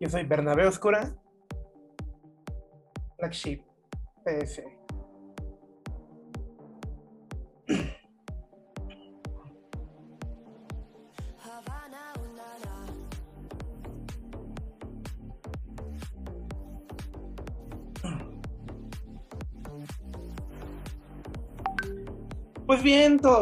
Yo soy Bernabé Oscura. Black Sheep PS. Pues bien, todo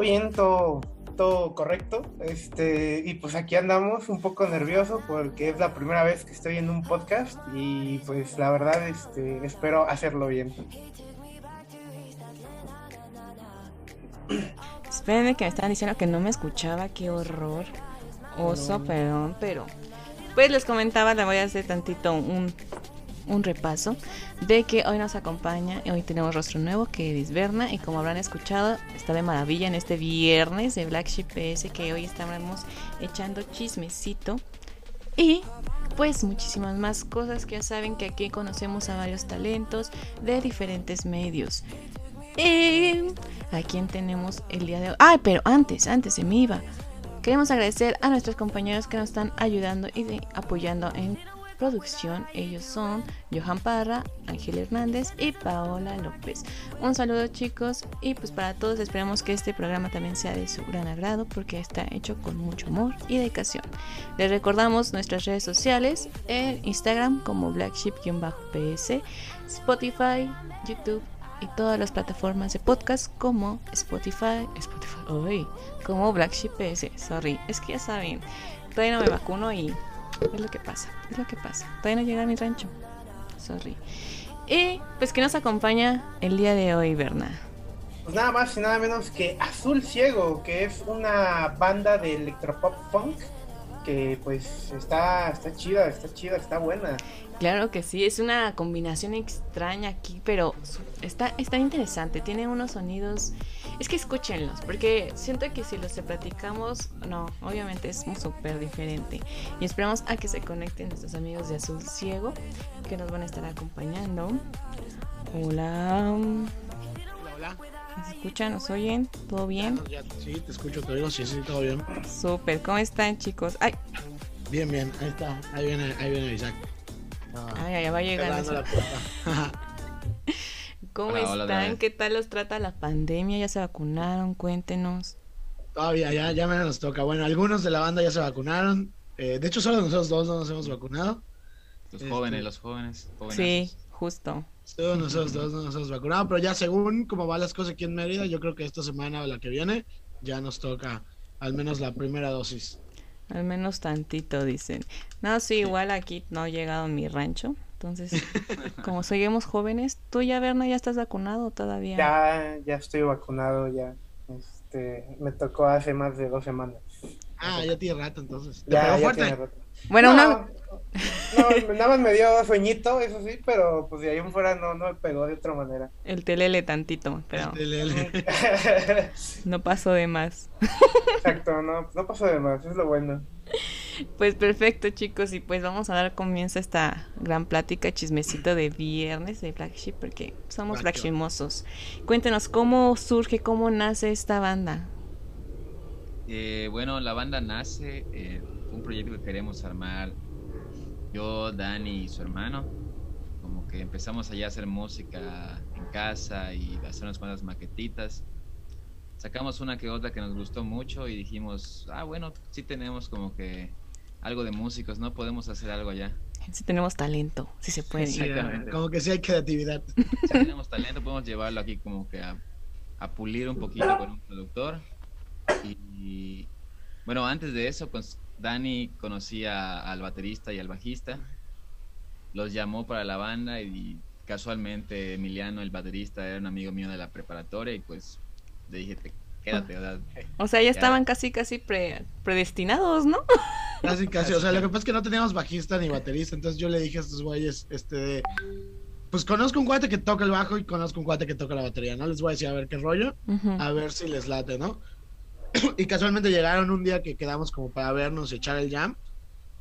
correcto. Este, y pues aquí andamos un poco nervioso porque es la primera vez que estoy en un podcast y pues la verdad este, espero hacerlo bien. Espérenme que me estaban diciendo que no me escuchaba, qué horror. Oso, perdón, pero. Pues les comentaba, le voy a hacer tantito un, un repaso de que hoy nos acompaña, hoy tenemos rostro nuevo que es Berna y como habrán escuchado, está de maravilla en este viernes de Black Sheep PS que hoy estamos echando chismecito y pues muchísimas más cosas que ya saben que aquí conocemos a varios talentos de diferentes medios. Y a quién tenemos el día de hoy. Ay, pero antes, antes se me iba. Queremos agradecer a nuestros compañeros que nos están ayudando y apoyando en producción. Ellos son Johan Parra, Ángel Hernández y Paola López. Un saludo chicos y pues para todos esperamos que este programa también sea de su gran agrado porque está hecho con mucho amor y dedicación. Les recordamos nuestras redes sociales en Instagram como blacksheep-ps, Spotify, YouTube y todas las plataformas de podcast como Spotify, Spotify, uy, como Black Sheep PS, sorry, es que ya saben, todavía no me vacuno y es lo que pasa, es lo que pasa, todavía no llega a mi rancho, sorry. Y pues que nos acompaña el día de hoy, Berna. Pues nada más y nada menos que Azul Ciego, que es una banda de electropop funk que pues está, está chida, está chida, está buena. Claro que sí, es una combinación extraña aquí, pero está, está interesante. Tiene unos sonidos. Es que escúchenlos, porque siento que si los platicamos, no, obviamente es súper diferente. Y esperamos a que se conecten nuestros amigos de Azul Ciego, que nos van a estar acompañando. Hola. Hola, ¿Nos escuchan? ¿Nos oyen? ¿Todo bien? Ya, sí, te escucho, te oigo, sí, sí, todo bien. Súper, ¿cómo están, chicos? Ay, Bien, bien, ahí está, ahí viene, ahí viene Isaac. Ah, ay, ay, va llegando. ¿Cómo Hola, están? ¿Qué tal los trata la pandemia? ¿Ya se vacunaron? Cuéntenos. Todavía, ya, ya menos nos toca. Bueno, algunos de la banda ya se vacunaron. Eh, de hecho, solo nosotros dos no nos hemos vacunado. Los Este- jóvenes, los jóvenes. Sí, justo. Solo nosotros dos no nos hemos vacunado, pero ya según cómo van las cosas aquí en Mérida, yo creo que esta semana o la que viene ya nos toca al menos la primera dosis. Al menos tantito, dicen. No, sí, igual aquí no ha llegado mi rancho. Entonces, como seguimos jóvenes, ¿tú ya, Berna, ya estás vacunado todavía? Ya, ya estoy vacunado, ya. Este, me tocó hace más de dos semanas. Ah, ya tiene rato entonces. ¿Te Ya, pegó ya fuerte? tiene rato. Bueno, no, una... no, nada más me dio sueñito, eso sí, pero pues de ahí en fuera no, no me pegó de otra manera. El telele tantito, pero El- el- no pasó de más. Exacto, no, no pasó de más, es lo bueno. Pues perfecto, chicos, y pues vamos a dar comienzo a esta gran plática chismecito de viernes de Black Sheep, porque somos. Sheemosos. Cuéntenos, ¿cómo surge, cómo nace esta banda? Eh, bueno, la banda nace, eh, un proyecto que queremos armar yo, Dani y su hermano. Como que empezamos allá a hacer música en casa y hacer unas cuantas maquetitas. Sacamos una que otra que nos gustó mucho y dijimos, ah, bueno, sí tenemos como que algo de músicos, ¿no? Podemos hacer algo allá. Si tenemos talento, si se puede. Sí, como que sí hay creatividad. Si tenemos talento, podemos llevarlo aquí como que a, a pulir un poquito con un productor. Y bueno, antes de eso, pues Dani conocía al baterista y al bajista. Los llamó para la banda y casualmente Emiliano, el baterista, era un amigo mío de la preparatoria y pues le dije, "Te- quédate, o sea, O sea, ya Ya. estaban casi, casi pre- predestinados, ¿no? Casi, casi. O sea, lo que pasa es que no teníamos bajista ni baterista. Entonces yo le dije a estos güeyes, este, de, pues conozco un cuate que toca el bajo y conozco un cuate que toca la batería, ¿no? Les voy a decir a ver qué rollo, a ver si les late, ¿no? y casualmente llegaron un día que quedamos como para vernos y echar el jam.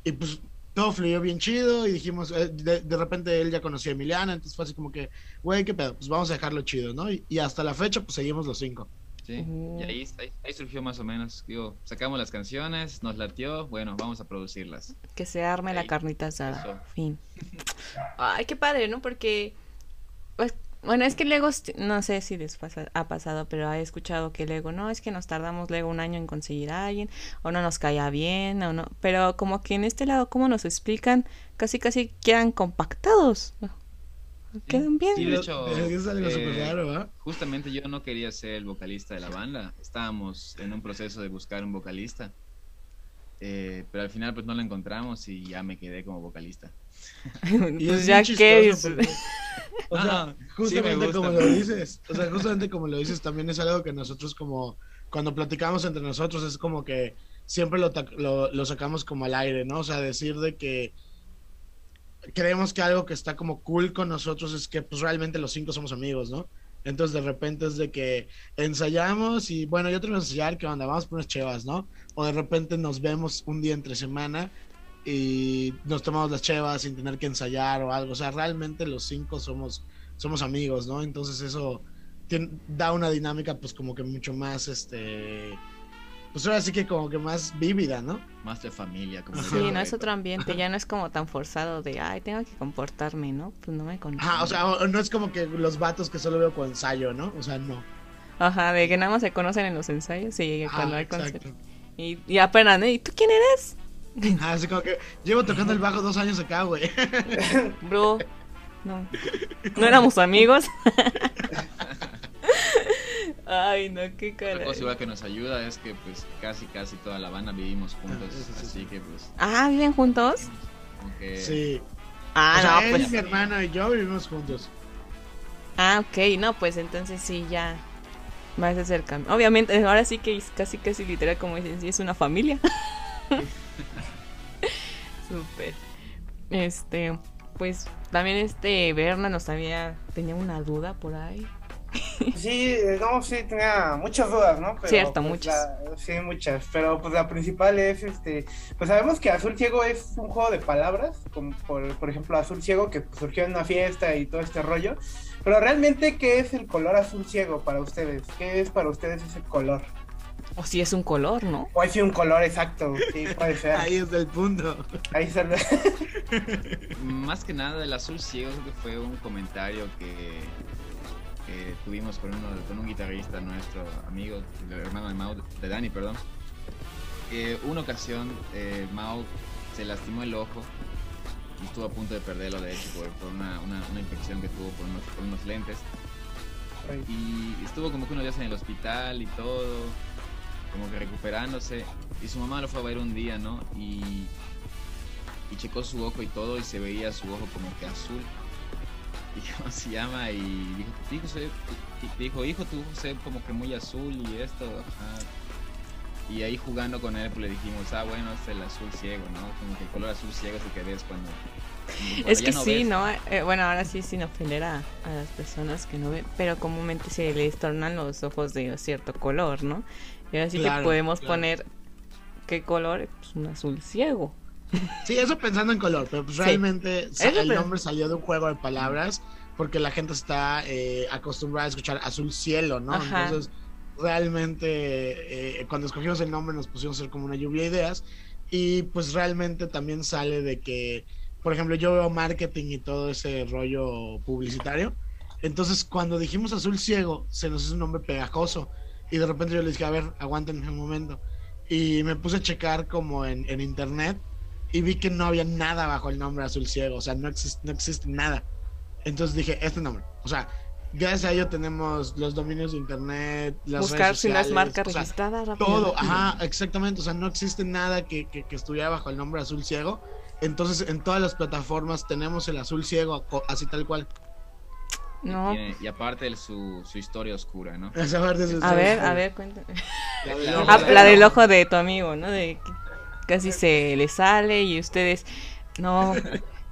Y pues todo fluyó bien chido y dijimos, eh, de, de repente él ya conocía a Emiliana, entonces fue así como que, güey, qué pedo, pues vamos a dejarlo chido, ¿no? Y, y hasta la fecha, pues seguimos los cinco. Sí, y ahí, ahí, ahí surgió más o menos. Digo, sacamos las canciones, nos latió, bueno, vamos a producirlas. Que se arme la Ahí. carnita asada. Eso. Fin. Ay, qué padre, ¿no? Porque. pues, bueno, es que luego, no sé si les pasa- ha pasado, pero he escuchado que luego, no, es que nos tardamos luego un año en conseguir a alguien, o no nos caía bien, o no. Pero como que en este lado, como nos explican, casi casi quedan compactados. Quedan bien. Sí, de hecho, es algo eh, súper raro. Justamente yo no quería ser el vocalista de la banda. Estábamos en un proceso de buscar un vocalista. Eh, pero al final pues no lo encontramos y ya me quedé como vocalista. Y pues es ya que o sea, Ah, sí justamente como lo dices, o sea, justamente como lo dices, también es algo que nosotros como, cuando platicamos entre nosotros, es como que siempre lo, lo, lo sacamos como al aire, ¿no? O sea, decir de que creemos que algo que está como cool con nosotros es que pues realmente los cinco somos amigos, ¿no? Entonces de repente es de que ensayamos y bueno, yo tengo que ensayar, ¿qué onda? Vamos por unas chevas, ¿no? O de repente nos vemos un día entre semana y nos tomamos las chevas sin tener que ensayar o algo. O sea, realmente los cinco somos, somos amigos, ¿no? Entonces eso da una dinámica pues como que mucho más, este, pues ahora sí que como que más vívida, ¿no? Más de familia. Como. Sí, no es otro ambiente, ya no es como tan forzado de, ay, tengo que comportarme, ¿no? Pues no me conozco. Ajá, o sea, no es como que los vatos que solo veo con ensayo, ¿no? O sea, no. Ajá, de que nada más se conocen en los ensayos y Ajá, cuando hay exacto. conciertos. Y, y apenas, ¿no? ¿Y tú quién eres? Ah, así como que llevo tocando el bajo dos años acá, güey. Bro, no. ¿No éramos amigos? Ay, no, qué Otra caray. cosa igual que nos ayuda es que pues casi casi toda la banda vivimos juntos, Ah, sí, así sí. que pues Ah, ¿viven juntos? Sí. Ah, o sea, no, él, pues. mi hermano y yo vivimos juntos. Ah, ok, no, pues entonces sí, ya. Más de cerca. Obviamente, ahora sí que es casi, casi literal, como dicen, sí, es una familia. Súper. Este, pues también este Berna nos había, tenía una duda por ahí. Sí, eh, no, sí, tenía muchas dudas, ¿no? Pero, Cierto, pues, muchas. la- sí, muchas. Pero pues la principal es, este, pues sabemos que Azul Ciego es un juego de palabras, como por, por ejemplo Azul Ciego que surgió en una fiesta y todo este rollo. Pero realmente, ¿qué es el color azul ciego para ustedes? ¿Qué es para ustedes ese color? O si es un color, ¿no? O es un color exacto, sí, puede ser. Ahí es el punto. Ahí se lo- más que nada el azul ciego creo que fue un comentario que, que tuvimos con, uno, con un guitarrista nuestro amigo, el hermano de Mao, de Dani, perdón. Que una ocasión eh, Mao se lastimó el ojo y estuvo a punto de perderlo de hecho por, por una, una, una infección que tuvo por unos, por unos lentes. Y estuvo como que unos días en el hospital y todo, como que recuperándose. Y su mamá lo fue a ver un día, ¿no? Y, y checó su ojo y todo y se veía su ojo como que azul. Y cómo se llama y dijo, dijo, dijo, hijo, tu ojo se ve como que muy azul y esto, ajá. Y ahí jugando con él, pues le dijimos, ah, bueno, es el azul ciego, ¿no? Como que el color azul ciego es el que ves cuando... cuando Es que no sí, ves. ¿no? Eh, bueno, ahora sí sin ofender a, a las personas que no ven, pero comúnmente se les tornan los ojos de cierto color, ¿no? Y ahora sí que Claro, podemos claro. poner qué color, pues un azul ciego. Sí, eso pensando en color, pero pues realmente el nombre salió de un juego de palabras porque la gente está eh, acostumbrada a escuchar azul cielo, ¿no? Ajá. Entonces, realmente eh, cuando escogimos el nombre nos pusimos a hacer como una lluvia de ideas y pues realmente también sale de que, por ejemplo, yo veo marketing y todo ese rollo publicitario. Entonces, cuando dijimos azul ciego, se nos hizo un nombre pegajoso. Y de repente yo les dije, a ver, aguanten un momento. Y me puse a checar como en, en internet y vi que no había nada bajo el nombre azul ciego, o sea, no, existe no existe nada. Entonces dije, este nombre, o sea, gracias a ello tenemos los dominios de internet, las Buscar redes si no es sociales, marca o sea, registrada rápido. todo, ajá, exactamente, o sea, no existe nada que, que, que estuviera bajo el nombre azul ciego. Entonces, en todas las plataformas tenemos el azul ciego, así tal cual. Y, No. tiene- y aparte el- su, su historia oscura, ¿no? Esa parte es- A ver, a ver, cuéntame. La del La. Ah, la del ojo de tu amigo, ¿no? De que- casi se le sale y ustedes, no,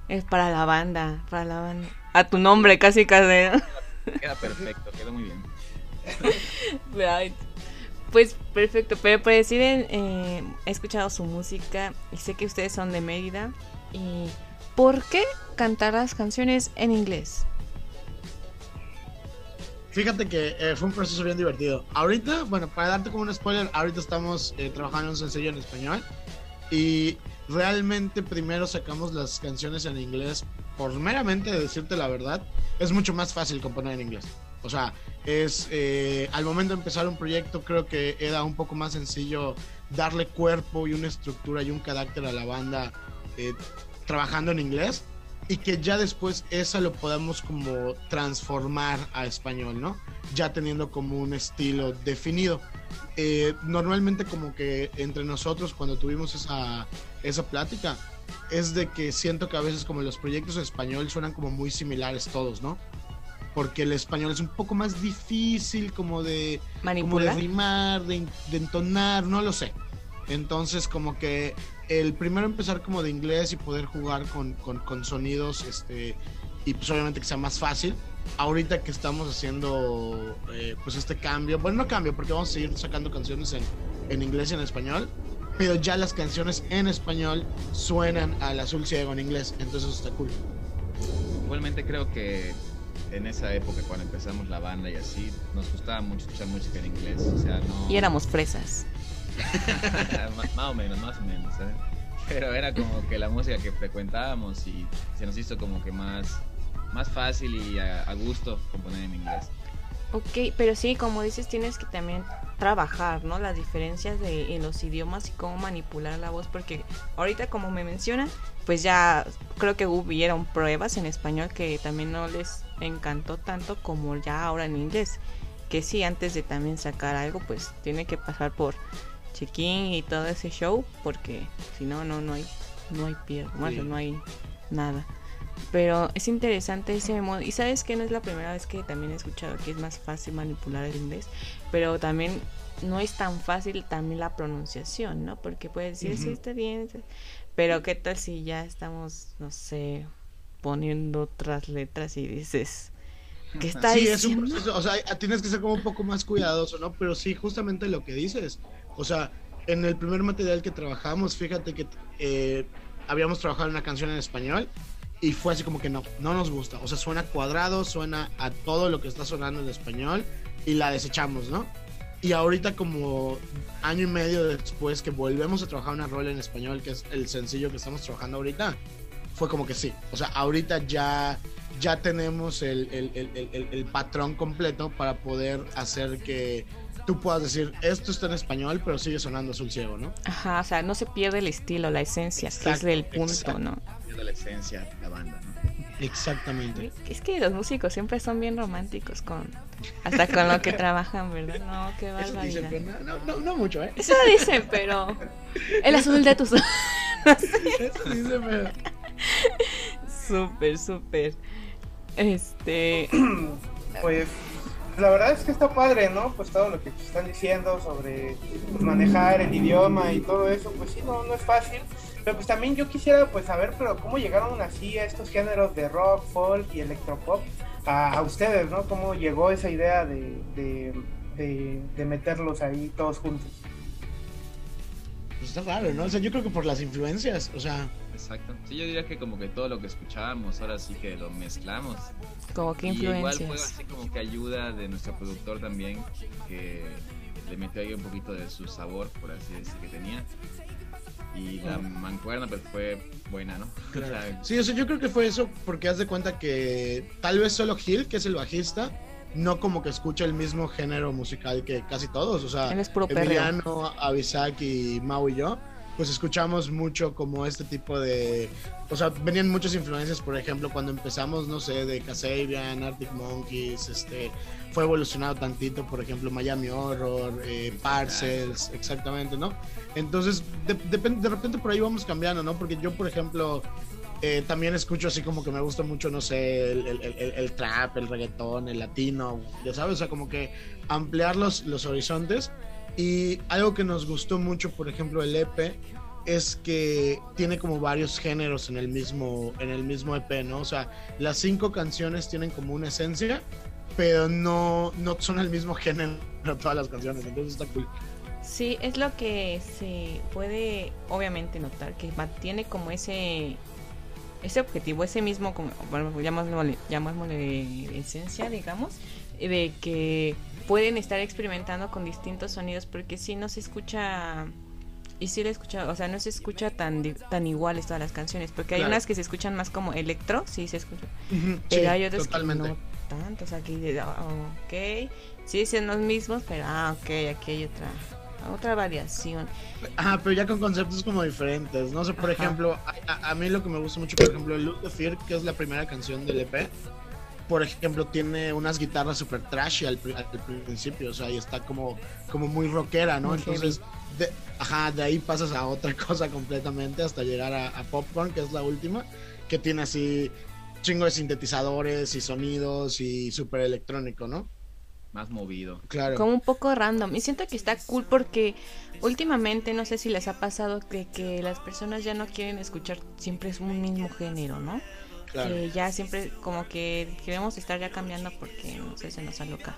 es para la banda, para la banda. A tu nombre, casi casi. Queda perfecto, quedó muy bien. Pues perfecto, pero para decir, eh, he escuchado su música y sé que ustedes son de Mérida. ¿Y por qué cantar las canciones en inglés? Fíjate que eh, fue un proceso bien divertido. Ahorita, bueno, para darte como un spoiler, ahorita estamos eh, trabajando en un sencillo en español y realmente primero sacamos las canciones en inglés por meramente decirte la verdad, es mucho más fácil componer en inglés. O sea, es eh, al momento de empezar un proyecto creo que era un poco más sencillo darle cuerpo y una estructura y un carácter a la banda trabajando en inglés y que ya después esa lo podamos como transformar a español, ¿no? Ya teniendo como un estilo definido. Eh, normalmente como que entre nosotros cuando tuvimos esa, esa plática es de que siento que a veces como los proyectos en español suenan como muy similares todos, ¿no? Porque el español es un poco más difícil como de, como de rimar, de, de entonar, no lo sé. Entonces como que el primero empezar como de inglés y poder jugar con, con, sonidos este, y pues obviamente que sea más fácil. Ahorita que estamos haciendo eh, pues este cambio, bueno no cambio porque vamos a seguir sacando canciones en, en inglés y en español, pero ya las canciones en español suenan al azul ciego en inglés, entonces eso está cool. Igualmente creo que en esa época cuando empezamos la banda y así, nos gustaba mucho escuchar música en inglés, o sea, no... Y éramos fresas. más o menos, más o menos. ¿eh? Pero era como que la música que frecuentábamos y se nos hizo como que más, más fácil y a, gusto componer en inglés. Ok, pero sí, como dices, tienes que también trabajar, ¿no? Las diferencias de en los idiomas y cómo manipular la voz, porque ahorita como me mencionan, pues ya creo que hubieron pruebas en español que también no les encantó tanto como ya ahora en inglés. Que sí, antes de también sacar algo, pues tiene que pasar por check-in y todo ese show, porque si no, no, no hay, no hay pierde, no hay nada. Pero es interesante ese modo. Y sabes que no es la primera vez que también he escuchado que es más fácil manipular el inglés, pero también no es tan fácil también la pronunciación, ¿no? Porque puedes decir, sí, está bien, pero qué tal si ya estamos, no sé, poniendo otras letras y dices, ¿qué está sí, Es un proceso, o sea, tienes que ser como un poco más cuidadoso, ¿no? Pero sí, justamente lo que dices, o sea, en el primer material que trabajamos, fíjate que eh, habíamos trabajado una canción en español y fue así como que no, no nos gusta. O sea, suena cuadrado, suena a todo lo que está sonando en español y la desechamos, ¿no? Y ahorita como año y medio después que volvemos a trabajar una rol en español, que es el sencillo que estamos trabajando ahorita, fue como que sí. O sea, ahorita ya, ya tenemos el, el, el, el patrón completo para poder hacer que tú puedas decir, esto está en español, pero sigue sonando azul ciego, ¿no? Ajá, o sea, no se pierde el estilo, la esencia, que es el punto, ¿no? Pierde la esencia de la banda, ¿no? Exactamente. Es que los músicos siempre son bien románticos con hasta con lo que trabajan, ¿verdad? No, qué barbaridad. Dicen, no, no, no, mucho, ¿eh? Eso dicen, pero el azul de tus ojos. Eso dicen, pero... Súper, súper. Este. Pues la verdad es que está padre, ¿no? Pues todo lo que están diciendo sobre manejar el idioma y todo eso, pues sí, no, no es fácil. Pero pues también yo quisiera pues saber, pero cómo llegaron así a estos géneros de rock, folk y electropop a, ustedes, ¿no? ¿Cómo llegó esa idea de, de, de, meterlos ahí todos juntos? Pues está raro, ¿no? O sea, yo creo que por las influencias, o sea... Exacto. Sí, yo diría que como que todo lo que escuchábamos, ahora sí que lo mezclamos. Como que influencias. igual fue así como que ayuda de nuestro productor también, que le metió ahí un poquito de su sabor, por así decir, que tenía. Y la mancuerna pues fue buena, ¿no? sí, o yo creo que fue eso porque haz de cuenta que tal vez solo Gil, que es el bajista, no como que escucha el mismo género musical que casi todos. O sea, Él es puro Emiliano, Avisak y Mau y yo pues escuchamos mucho como este tipo de... O sea, venían muchas influencias, por ejemplo, cuando empezamos, no sé, de Kasabian, Arctic Monkeys, este, fue evolucionado tantito, por ejemplo, Miami Horror, eh, Parcels, exactamente, ¿no? Entonces, de, de, repente por ahí vamos cambiando, ¿no? Porque yo, por ejemplo, eh, también escucho así como que me gusta mucho, no sé, el, el, el, el, trap, el reggaetón, el latino, ya sabes, o sea, como que ampliar los, los horizontes y algo que nos gustó mucho, por ejemplo, el EP, es que tiene como varios géneros en el mismo en el mismo EP, ¿no? O sea, las cinco canciones tienen como una esencia, pero no no son el mismo género todas las canciones, entonces está cool. Sí, es lo que se puede obviamente notar, que mantiene como ese ese objetivo, ese mismo, como, bueno, llamémosle, llamémosle esencia, digamos, de que pueden estar experimentando con distintos sonidos, porque si no se escucha y sí la he escuchado, o sea, no se escucha tan tan iguales todas las canciones, porque hay Claro. unas que se escuchan más como electro, sí se escucha, pero sí, hay otras totalmente. que no tanto, o sea, dices, ah, ok, sí son los mismos, pero ah, ok, aquí hay otra otra variación. Ajá, pero ya con conceptos como diferentes, ¿no? O sea, por Ajá. ejemplo, a, a- a mí lo que me gusta mucho, por ejemplo, Look the Fear, que es la primera canción del EP, por ejemplo, tiene unas guitarras super trashy al, pri- al principio, o sea, y está como, como muy rockera, ¿no? Muy Entonces, de, ajá, de ahí pasas a otra cosa completamente hasta llegar a, a Popcorn, que es la última, que tiene así chingo de sintetizadores y sonidos y súper electrónico, ¿no? Más movido. Claro. como un poco random. Y siento que está cool porque últimamente no sé si les ha pasado que, que las personas ya no quieren escuchar siempre es un mismo género, ¿no? Claro. Ya siempre como que queremos estar ya cambiando porque no sé, se nos aloca.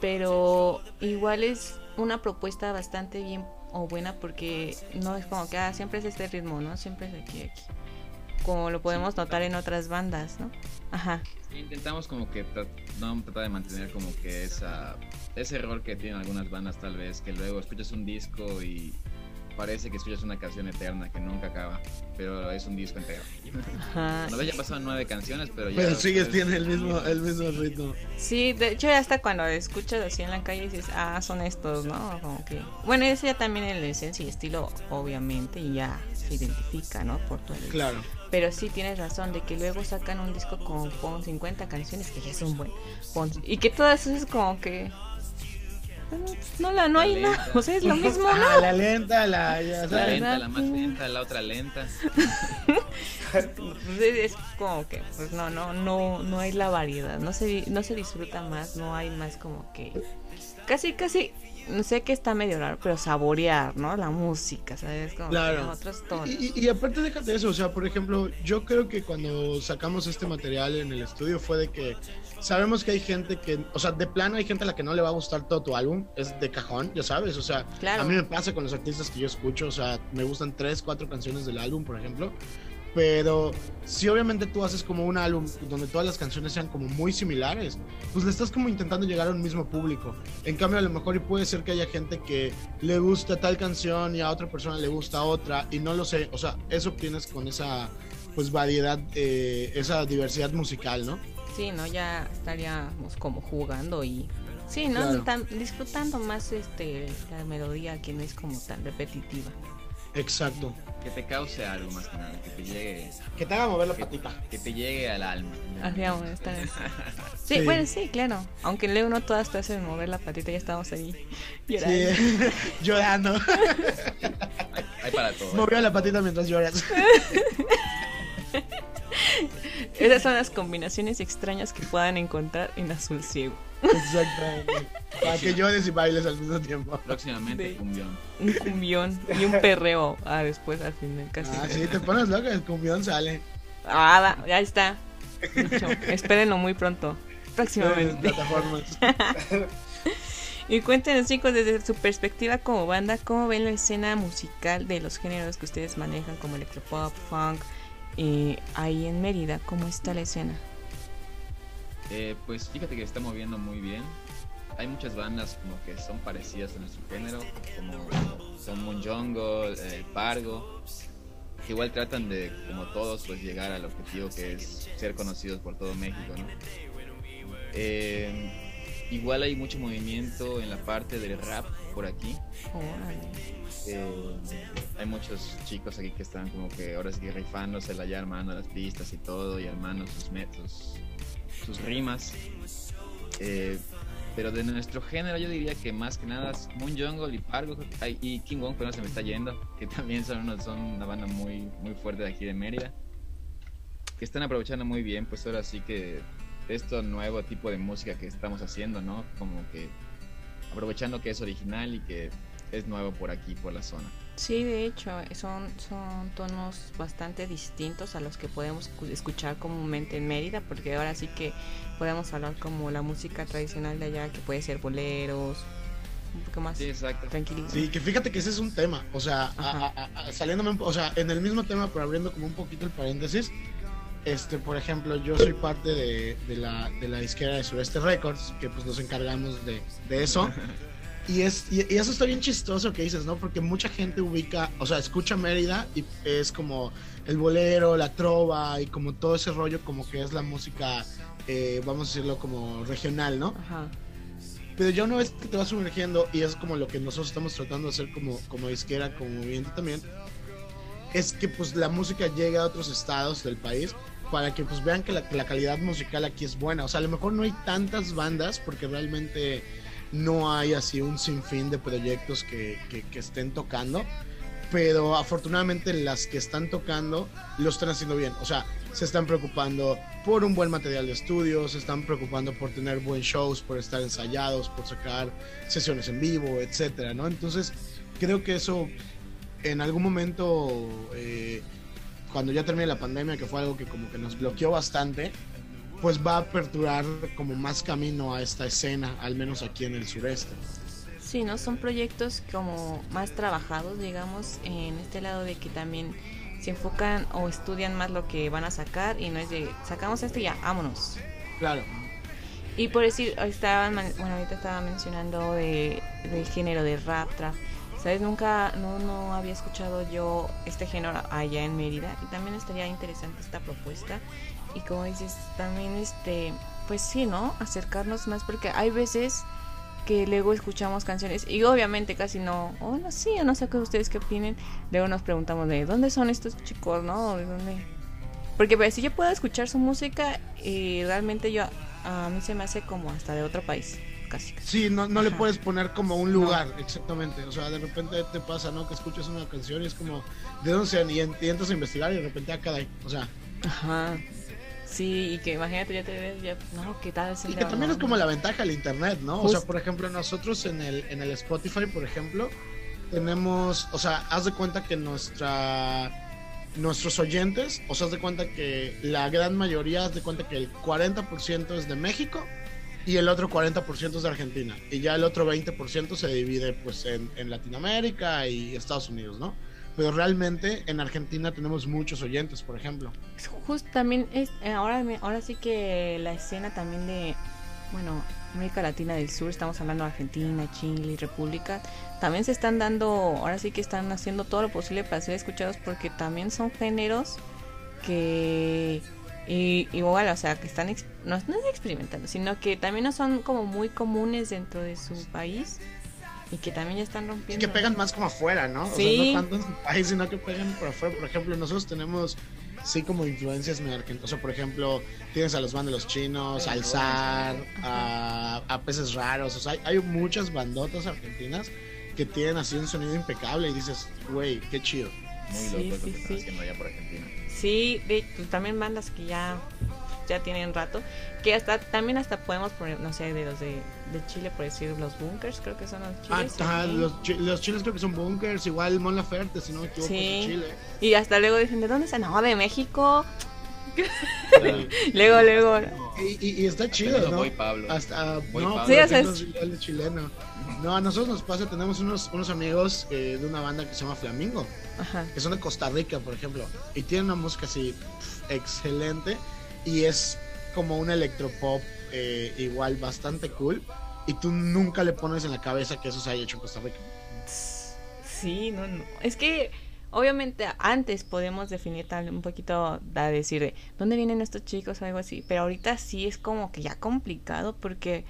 Pero igual es una propuesta bastante bien o buena porque no es como que ah, siempre es este ritmo, ¿no? Siempre es aquí, aquí. Como lo podemos notar en otras bandas, ¿no? Ajá. Sí, intentamos como que tra- no tratar de mantener como que esa ese error que tienen algunas bandas tal vez que luego escuchas un disco y parece que escuchas una canción eterna que nunca acaba pero es un disco entero Ajá. vez ya pasaron nueve canciones pero ya Pero sigues, tiene el mismo, el mismo ritmo. Sí, de hecho ya hasta cuando escuchas así en la calle dices, ah, son estos, ¿no? Como que... Bueno, ese ya también en la esencia y estilo, obviamente, y ya se identifica, ¿no? Por todo el... Claro. Pero sí tienes razón de que luego sacan un disco con, con 50 canciones que ya es un buen... Y que todas es como que... No, la, no hay nada, o sea, es lo mismo, Ah, la lenta, la ya la sabes. lenta la más lenta la otra lenta. Pues es, es como que, pues no, no, no, no hay la variedad, no se, di- no se disfruta más, no hay más como que, casi, casi, no sé que está medio raro, pero saborear, ¿no? La música, ¿sabes? Como Claro. otros tonos. Y, y- y aparte déjate eso, o sea, por ejemplo, yo creo que cuando sacamos este material en el estudio fue de que sabemos que hay gente que, o sea, de plano hay gente a la que no le va a gustar todo tu álbum, es de cajón, ya sabes, o sea, Claro. a mí me pasa con los artistas que yo escucho, o sea, me gustan tres, cuatro canciones del álbum, por ejemplo, pero si obviamente tú haces como un álbum donde todas las canciones sean como muy similares, pues le estás como intentando llegar a un mismo público. En cambio, a lo mejor y puede ser que haya gente que le gusta tal canción y a otra persona le gusta otra y no lo sé, o sea, eso obtienes con esa pues variedad, eh, esa diversidad musical, ¿no? Sí, ¿no? Ya estaríamos como jugando y... Sí, ¿no? Claro. Tan- disfrutando más este la melodía que no es como tan repetitiva. Exacto. Que te cause algo más que nada que te llegue Que te haga mover la patita. que te llegue al alma Así vamos a estar así. Sí, Sí. bueno, sí, claro. Aunque luego no todas te hacen mover la patita, ya estamos ahí llorando. Sí, llorando. hay para todo ¿eh? Movió la patita mientras lloras. Esas son las combinaciones extrañas que puedan encontrar en Azul Ciego. Exactamente. Para que llores y bailes al mismo tiempo. próximamente cumbión Un cumbión y un perreo. Ah, después al final casi. Ah, sí, te pones loca, el cumbión sale. Ah, va, ya está. Dicho. Espérenlo muy pronto. Próximamente. plataformas. Y cuéntenos, chicos, desde su perspectiva como banda, ¿cómo ven la escena musical de los géneros que ustedes manejan, como electropop, funk, eh, ahí en Mérida? ¿Cómo está la escena? Eh, pues fíjate que se está moviendo muy bien. Hay muchas bandas como que son parecidas a nuestro género, como son Moon Jungle, eh, Pargo, que igual tratan de, como todos, pues llegar al objetivo que es ser conocidos por todo México, ¿no? Eh, igual hay mucho movimiento en la parte del rap por aquí. Órale. Hay muchos chicos aquí que están como que ahora sí que rifándosela ya armando las pistas y todo y armando sus métodos, sus rimas. Eh, pero de nuestro género yo diría que más que nada es Moon Jungle y Pargo y King Wong, pero no se me está yendo, que también son, unos- son una banda muy, muy fuerte de aquí de Mérida, que están aprovechando muy bien pues ahora sí que esto nuevo tipo de música que estamos haciendo, ¿no? Como que aprovechando que es original y que es nuevo por aquí, por la zona. Sí, de hecho, son, son tonos bastante distintos a los que podemos cu- escuchar comúnmente en Mérida, porque ahora sí que podemos hablar como la música tradicional de allá, que puede ser boleros, un poco más Sí, exacto. tranquilito. Sí, que fíjate que ese es un tema, o sea, a- a- a- saliéndome, o sea, en el mismo tema, pero abriendo como un poquito el paréntesis, este, por ejemplo, yo soy parte de, de la, de la disquera de Sureste Records, que pues nos encargamos de, de eso, y, es, y, y eso está bien chistoso que dices, ¿no? Porque mucha gente ubica, o sea, escucha Mérida y es como el bolero, la trova y como todo ese rollo como que es la música, eh, vamos a decirlo como regional, ¿no? Ajá. Pero ya una vez que te vas sumergiendo, y es como lo que nosotros estamos tratando de hacer como, como disquera, como movimiento también, es que pues la música llegue a otros estados del país para que pues vean que la, que la calidad musical aquí es buena. O sea, a lo mejor no hay tantas bandas porque realmente no hay así un sinfín de proyectos que, que, estén tocando. Pero afortunadamente las que están tocando lo están haciendo bien. O sea, se están preocupando por un buen material de estudio, se están preocupando por tener buen shows, por estar ensayados, por sacar sesiones en vivo, etcétera, ¿no? Entonces, creo que eso en algún momento, eh, cuando ya termine la pandemia, que fue algo que como que nos bloqueó bastante, pues va a aperturar como más camino a esta escena, al menos aquí en el sureste. Sí, ¿no? Son proyectos como más trabajados, digamos, en este lado de que también se enfocan o estudian más lo que van a sacar y no es de sacamos esto y ya, vámonos. Claro. Y por decir, estaban, bueno, ahorita estaba mencionando de, del género de rap, trap. ¿Sabes? Nunca, no, no había escuchado yo este género allá en Mérida y también estaría interesante esta propuesta. Y como dices, también, este, pues sí, ¿no? Acercarnos más porque hay veces que luego escuchamos canciones y obviamente casi no, o no, sí, o no sé qué ustedes qué opinen. Luego nos preguntamos de dónde son estos chicos, ¿no? ¿De dónde? Porque pues si yo puedo escuchar su música y realmente yo, a mí se me hace como hasta de otro país, casi. Sí, no, no le puedes poner como un lugar, exactamente. O sea, de repente te pasa, ¿no? Que escuchas una canción y es como, ¿de dónde sean? Y, en- y entras a investigar y de repente acá caray. O sea, Ajá. Sí, y que imagínate, ya te ves, ya, no, ¿qué tal y que también es como la ventaja del internet, ¿no? O sea, por ejemplo, nosotros en el, en el Spotify, por ejemplo, tenemos, o sea, haz de cuenta que nuestra nuestros oyentes, o sea, haz de cuenta que la gran mayoría, haz de cuenta que el 40% es de México y el otro 40% es de Argentina. Y ya el otro 20% se divide pues en, en Latinoamérica y Estados Unidos, ¿no? Pero realmente en Argentina tenemos muchos oyentes, por ejemplo. Justo también es eh, ahora ahora sí que la escena también de bueno América Latina del Sur estamos hablando de Argentina Chile y República también se están dando ahora sí que están haciendo todo lo posible para ser escuchados porque también son géneros que y, igual o sea que están no, no experimentando sino que también no son como muy comunes dentro de su país y que también ya están Y rompiendo que pegan más como afuera, ¿no? Sí. O sea, no tanto en su país, sino que pegan por afuera. Por ejemplo, nosotros tenemos, sí, como influencias. O sea, por ejemplo, tienes a los bandos chinos, al zar, a, a peces raros. O sea, hay, hay muchas bandotas argentinas que tienen así un sonido impecable y dices, güey, qué chido. Muy Sí, loco sí, lo que están sí. haciendo allá por Argentina. Sí, de, pues, también bandas que ya ya tienen rato, que hasta también hasta podemos poner, no sé, de los de, de Chile, por decir, los bunkers, creo que son los Ah, chiles. ajá, ¿sí? los, chi- los chiles creo que son bunkers, igual Mon Laferte, si no me equivoco, Sí. es de Chile. Y hasta luego dicen, ¿de dónde están? No, de México. Luego, luego. Y, y- y está chido, Hasta ¿no? Voy Pablo. Hasta, Voy no, Pablo. Sí, o sea, tengo es- igual de chileno. No, a nosotros nos pasa, tenemos unos, unos amigos eh, de una banda que se llama Flamingo, Ajá. que son de Costa Rica, por ejemplo, y tienen una música así pf, excelente y es como un electropop eh, igual bastante cool y tú nunca le pones en la cabeza que eso se haya hecho en Costa Rica. Sí, no, no. Es que obviamente antes podemos definir tal un poquito, da decir de dónde vienen estos chicos o algo así, pero ahorita sí es como que ya complicado porque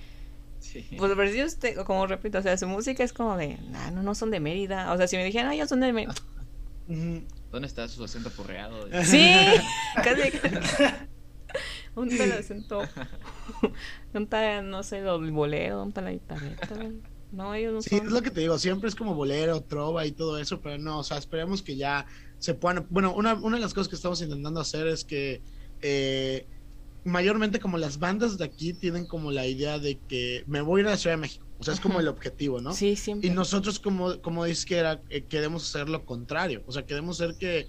Sí. Pues por si usted, como repito, o sea, su música es como de, nah, no, no son de Mérida. O sea, si me dijeran, ah, ellos son de Mérida. ¿Dónde está su acento porreado? Sí, casi. Un tal acento. Un tal, no sé, el bolero, un tal la guitarreta. No, ellos no Sí, son. es lo que te digo, siempre es como bolero, trova y todo eso, pero no, o sea, esperemos que ya se puedan... Bueno, una, una de las cosas que estamos intentando hacer es que eh, mayormente como las bandas de aquí tienen como la idea de que me voy a ir a la Ciudad de México O sea, es como el objetivo, ¿no? Sí, siempre. Y nosotros como, como disquera eh, queremos hacer lo contrario. O sea, queremos hacer que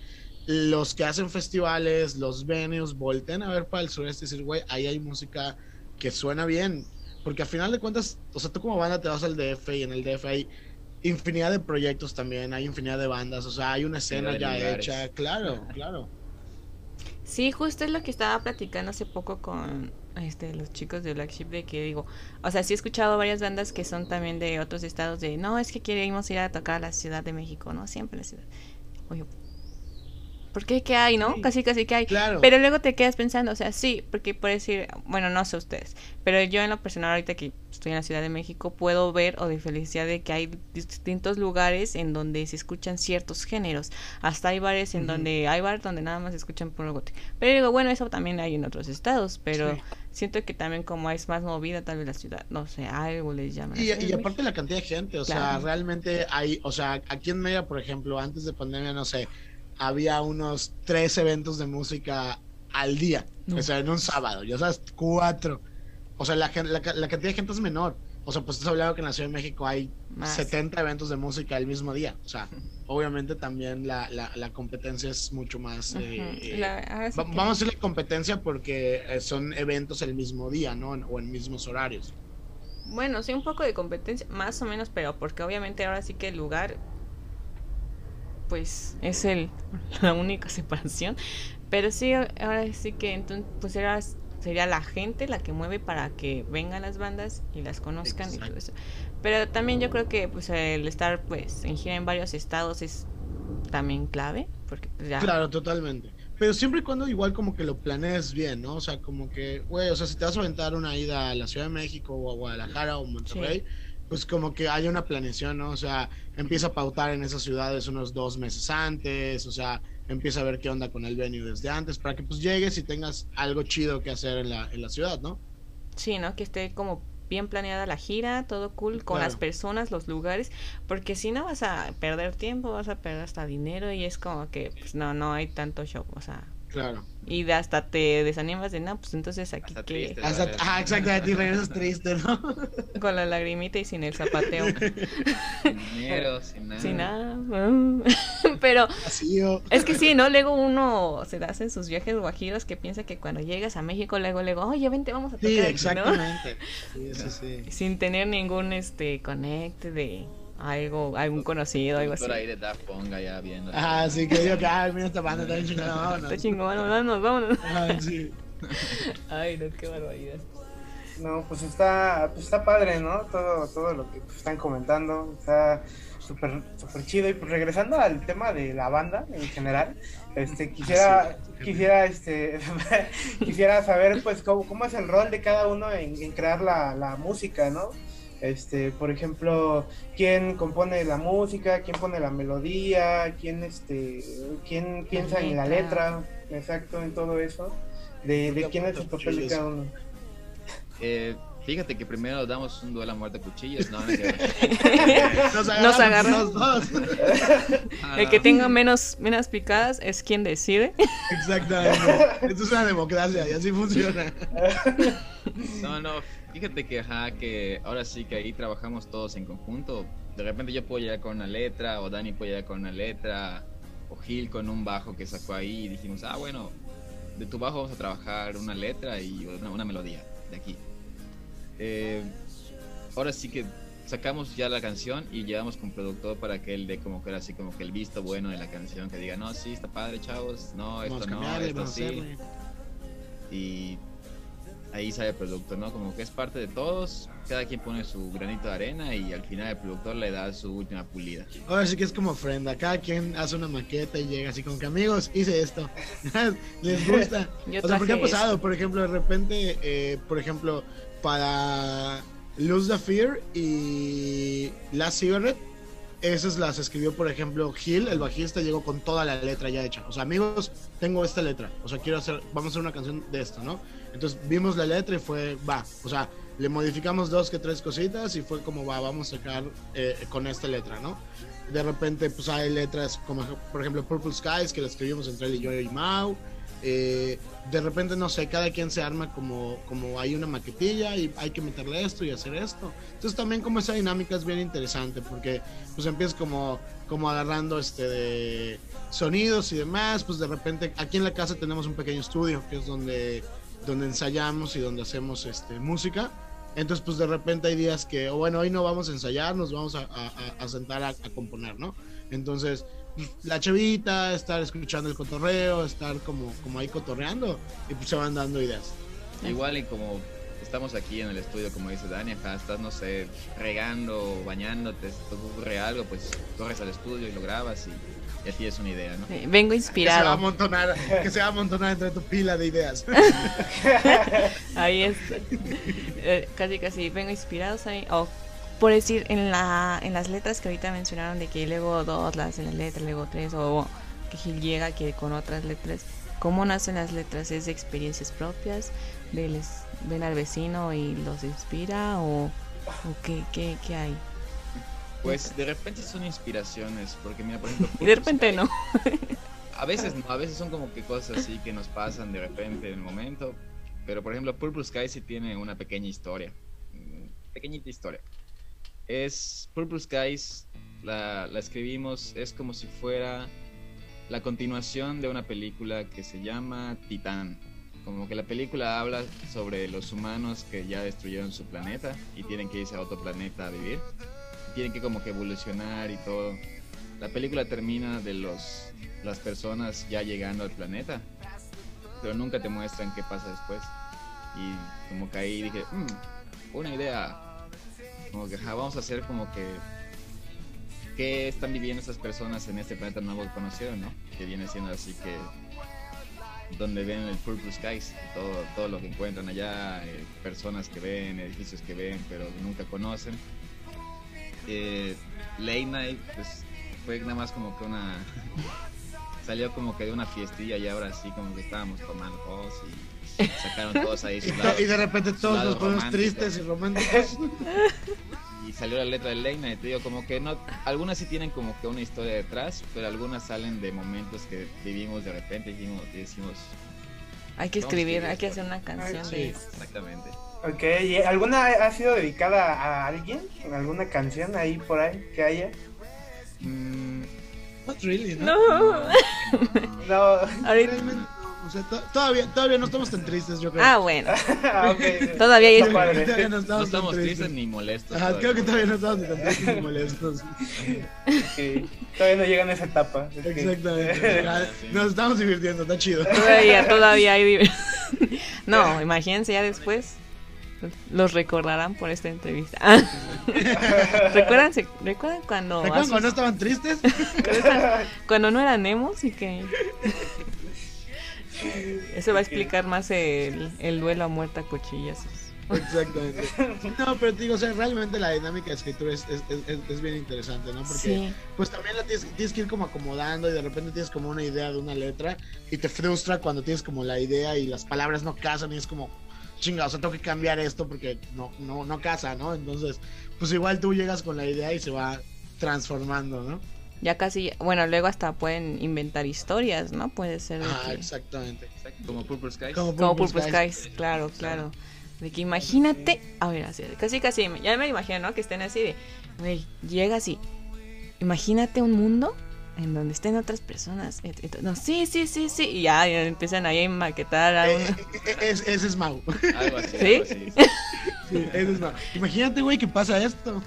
los que hacen festivales, los venues, volteen a ver para el sureste y decir, güey, ahí hay música que suena bien. Porque al final de cuentas, o sea, tú como banda te vas al DF y en el DF hay infinidad de proyectos también, hay infinidad de bandas, o sea, hay una escena ya lugares. hecha, claro, claro. Sí, justo es lo que estaba platicando hace poco con este los chicos de Black Sheep de que digo, o sea, sí he escuchado varias bandas que son también de otros estados de, no, es que queremos ir a tocar a la Ciudad de México, ¿no? Siempre la ciudad. Oye, ¿por qué? ¿Qué hay, no? Sí. Casi, casi que hay. Claro. Pero luego te quedas pensando, o sea, sí, porque por decir, bueno, no sé ustedes, pero yo en lo personal ahorita que estoy en la Ciudad de México puedo ver o diferenciar de que hay distintos lugares en donde se escuchan ciertos géneros. Hasta hay bares en donde hay bares donde nada más se escuchan puro gótico. Pero digo, bueno, eso también hay en otros estados, pero Sí. siento que también como es más movida tal vez la ciudad, no sé, algo les llama. la Y, de y aparte la cantidad de gente, o sea, realmente hay, o sea, aquí en Mérida, por ejemplo, antes de pandemia, no sé, había unos tres eventos de música al día, No. o sea, en un sábado, ya sabes, cuatro. O sea, la, la, la cantidad de gente es menor. O sea, pues estás hablando que en la Ciudad de México hay Más. 70 eventos de música el mismo día. O sea, obviamente también la, la, la competencia es mucho más... Eh, La- va- que- Vamos a decirle competencia porque eh, son eventos el mismo día, ¿no? O en mismos horarios. Bueno, sí, un poco de competencia, más o menos, pero porque obviamente ahora sí que el lugar, pues, es el la única separación. Pero sí, ahora sí que entonces, pues era, sería la gente la que mueve para que vengan las bandas y las conozcan y todo eso. Pero también yo creo que pues el estar pues en gira en varios estados es también clave, porque pues ya... Claro, totalmente. Pero siempre y cuando igual como que lo planees bien, ¿no? O sea, como que, güey, o sea, si te vas a aventar una ida a la Ciudad de México o a Guadalajara o Monterrey, pues como que haya una planeación, ¿no? O sea, empieza a pautar en esas ciudades unos dos meses antes, o sea, empieza a ver qué onda con el venue desde antes, para que pues llegues y tengas algo chido que hacer en la, en la ciudad, ¿no? Sí, ¿no? Que esté como bien planeada la gira, todo cool, con Claro. las personas, los lugares, porque si no vas a perder tiempo, vas a perder hasta dinero y es como que, pues no, no hay tanto show, o sea, Claro. Y de hasta te desanimas de, no, pues entonces aquí Hasta que triste. Hasta, ah, exactamente, y regresas triste, ¿no? con la lagrimita y sin el zapateo, Sin dinero, sin nada. sin nada, pero Vacío. es que sí, ¿no? Luego uno se da en sus viajes guajiros que piensa que cuando llegas a México, luego, luego, oye, vente, vamos a tocar Sí, aquí", ¿no? exactamente. Sí, sí, sí. Sin tener ningún, este, conecte de algo, algún conocido, algo así. Por ahí de Daft Punk allá viendo. Ah, sí, que digo que, ay, mira esta banda, está bien chingada, vámonos. Está chingón, vámonos, vámonos. Ah, sí. Ay, no, qué barbaridad. No, pues está, pues está padre, ¿no? Todo, todo lo que pues, están comentando, está súper súper chido. Y pues regresando al tema de la banda en general, este quisiera, quisiera, este, quisiera saber pues cómo, cómo es el rol de cada uno en, en crear la, la música, ¿no? Este, por ejemplo, quién compone la música, quién pone la melodía, quién este, quién piensa en la letra, exacto, en todo eso. De, de quién es el papel de cada uno. Eh, fíjate que primero damos un duelo a muerte a cuchillos. No. Nos los dos. Ah, El que tenga menos, menos picadas es quien decide. Exactamente. Esto es una democracia y así funciona. No, no, fíjate que, ajá, que ahora sí que ahí trabajamos todos en conjunto. De repente yo puedo llegar con una letra, o Dani puede llegar con una letra, o Gil con un bajo que sacó ahí y dijimos, ah, bueno, de tu bajo vamos a trabajar una letra y una, una melodía de aquí. Eh, ahora sí que sacamos ya la canción y llevamos con productor para que él dé como que era así como que el visto bueno de la canción, que diga, no, sí, está padre, chavos, no, Vamos esto a no, cambiarle, esto vamos sí hacerle. y ahí sale el producto, ¿no? Como que es parte de todos, cada quien pone su granito de arena y al final el productor le da su última pulida. Ahora sí que es como ofrenda. Cada quien hace una maqueta y llega así como que amigos, hice esto. Les gusta. O sea, porque ha pasado, esto. por ejemplo, de repente, eh, por ejemplo, para Lose the Fear y Last Cigarette, esas las escribió, por ejemplo, Gil, el bajista, llegó con toda la letra ya hecha. O sea, amigos, tengo esta letra. O sea, quiero hacer, vamos a hacer una canción de esto, ¿no? Entonces vimos la letra y fue, va. O sea, le modificamos dos que tres cositas y fue como, va, vamos a sacar eh, con esta letra, ¿no? De repente, pues hay letras como, por ejemplo, Purple Skies, que la escribimos entre él y yo y Mau. eh, de repente, no sé, cada quien se arma como, como hay una maquetilla y hay que meterle esto y hacer esto. Entonces también como esa dinámica es bien interesante porque pues empiezas como, como agarrando este de sonidos y demás, pues de repente aquí en la casa tenemos un pequeño estudio que es donde, donde ensayamos y donde hacemos este, música. Entonces, pues de repente hay días que, oh, bueno, hoy no vamos a ensayar, nos vamos a, a- a- sentar a, a componer, ¿no? Entonces, pues, la chavita, estar escuchando el cotorreo, estar como, como ahí cotorreando y pues se van dando ideas. Igual y como estamos aquí en el estudio, como dice Dani, acá estás, no sé, regando, bañándote, si te ocurre algo, pues corres al estudio y lo grabas y, y así es una idea, ¿no? Vengo Que se va a inspirado. amontonar, que se va a amontonar entre tu pila de ideas. Ahí está. Eh, casi, casi vengo inspirado, ¿saben? O por decir, en, la, en las letras que ahorita mencionaron, de que luego dos las en la letra, luego tres, o que Gil llega que con otras letras. ¿Cómo nacen las letras? ¿Es de experiencias propias? ¿De les, ¿Ven al vecino y los inspira? ¿O, o qué, qué, qué hay? Pues de repente son inspiraciones, porque mira, por ejemplo... Y de repente no. A veces no, a veces son como que cosas así que nos pasan de repente en el momento. Pero por ejemplo, Purple Sky sí tiene una pequeña historia. mm, Pequeñita historia. Es Purple Skies, la, la escribimos, es como si fuera la continuación de una película que se llama Titán. Como que la película habla sobre los humanos que ya destruyeron su planeta y tienen que irse a otro planeta a vivir. Tienen que como que evolucionar y todo. La película termina de los las personas ya llegando al planeta, pero nunca te muestran qué pasa después. Y como que ahí dije, "Mm, una idea, como que ajá, vamos a hacer como que qué están viviendo estas personas en este planeta nuevo que conocieron, ¿no? Que viene siendo así que donde ven el purple skies, todo, todo lo que encuentran allá, eh, personas que ven, edificios que ven, pero que nunca conocen. Eh, Late Night, pues fue nada más como que una salió como que de una fiestilla y ahora sí como que estábamos tomando todos y sacaron todos ahí su lado, y de repente todos nos ponemos tristes y románticos. salió la letra de Leina y te digo como que no algunas sí tienen como que una historia detrás pero algunas salen de momentos que vivimos de repente y dijimos, y decimos Hay que escribir, hay que hacer una canción sí. de eso. exactamente Ok, ¿y alguna ha sido dedicada a alguien? ¿Alguna canción ahí por ahí que haya? Mm, Not really, ¿no? No. No. No. O sea, to- todavía, todavía no estamos tan tristes, yo creo. Ah, bueno. Ah. Todavía hay. Todavía no no estamos, tan tristes ni molestos Ajá, creo que todavía no estamos ni tan tristes ni molestos. Todavía no llegan a esa etapa. Es Exactamente. Nos estamos divirtiendo, está chido. Todavía, todavía hay. No, imagínense ya después. Los recordarán por esta entrevista. ¿Recuerdan, se- ¿Recuerdan cuando, ¿Recuerdan cuando no estaban tristes? cuando no eran emos y que... Eso va a explicar más el, el duelo a muerta a cuchillazos. Exactamente. No, pero te digo, o sea, realmente la dinámica de escritura es, es, es, es bien interesante, ¿no? Porque Sí. pues también la tienes, tienes que ir como acomodando y de repente tienes como una idea de una letra y te frustra cuando tienes como la idea y las palabras no casan y es como, chinga, o sea, tengo que cambiar esto porque no, no, no casa, ¿no? Entonces, pues igual tú llegas con la idea y se va transformando, ¿no? Ya casi, bueno, luego hasta pueden inventar historias, ¿no? Puede ser de Ah, que- exactamente. Exacto, como Purple Skies Como como Purple Purple Skies. Skies, claro, claro. De que imagínate, a ver, así, casi, casi, ya me imagino, ¿no? Que estén así de, güey, llega así, imagínate un mundo en donde estén otras personas. No, sí, sí, sí, sí, y ya, ya empiezan ahí a maquetar a Eh, uno. eh, eh, es- ese es Mau. algo así, ¿Sí? algo así. Sí, ese es Mau. Imagínate, güey, que pasa esto.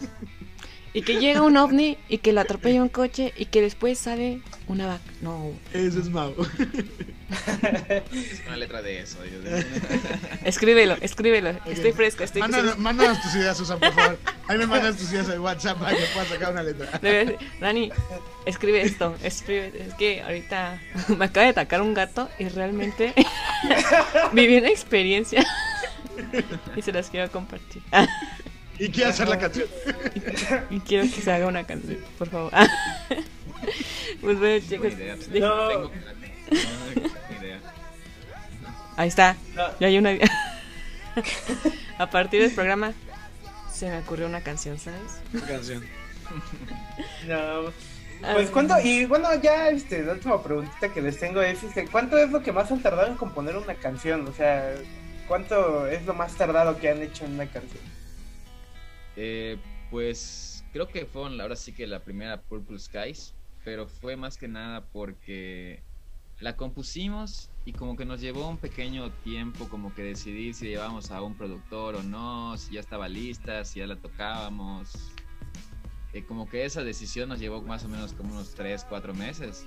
Y que llega un ovni y que lo atropella un coche y que después sale una vaca. No, Ese es Mau. Es una letra de eso Dios mío. escríbelo, escríbelo. Estoy fresco, estoy Mándanos, mándanos tus ideas, Susan, por favor. Ahí me mandas tus ideas en WhatsApp para que puedas sacar una letra. Debe- Dani, escribe esto, escribe, es que ahorita me acaba de atacar un gato y realmente viví una experiencia y se las quiero compartir. Y quiero hacer la canción. y quiero que se haga una canción, por favor. pues bueno, chicos, idea. dije- No. Tengo- idea. ahí está, No. ya hay una A partir del programa se me ocurrió una canción, ¿sabes? Canción. No, Pues cuánto, y bueno, ya este, la última preguntita que les tengo es, este, ¿cuánto es lo que más han tardado en componer una canción? O sea, ¿cuánto es lo más tardado que han hecho en una canción? Eh, pues creo que fue ahora sí que la primera Purple Skies, pero fue más que nada porque la compusimos y como que nos llevó un pequeño tiempo como que decidir si llevábamos a un productor o no, si ya estaba lista, si ya la tocábamos. Eh, como que esa decisión nos llevó más o menos como unos 3, 4 meses.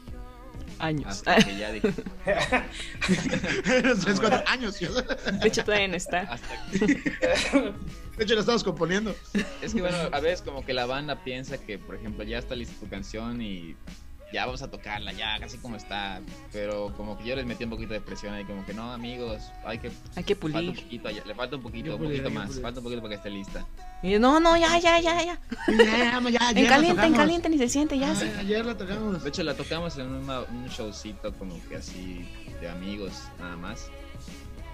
Años. Hasta que ya dije, Los tres, cuatro años. De De hecho, todavía no está. hasta que- hecho, la estamos componiendo. Es que bueno, a veces como que la banda piensa que, por ejemplo, ya está lista tu canción y ya vamos a tocarla, ya casi como está. Pero como que yo les metí un poquito de presión ahí, como que no, amigos, hay que Hay que falta un pulir. poquito, le falta un poquito, un pulir, poquito más, pulir. falta un poquito para que esté lista. Y yo, no, no, ya, ya, ya, ya. Ya, ya, ya, En caliente, en caliente, ni se siente, ya. Ah, sí. Ayer la tocamos. De hecho, la tocamos en una- un showcito como que así de amigos, nada más.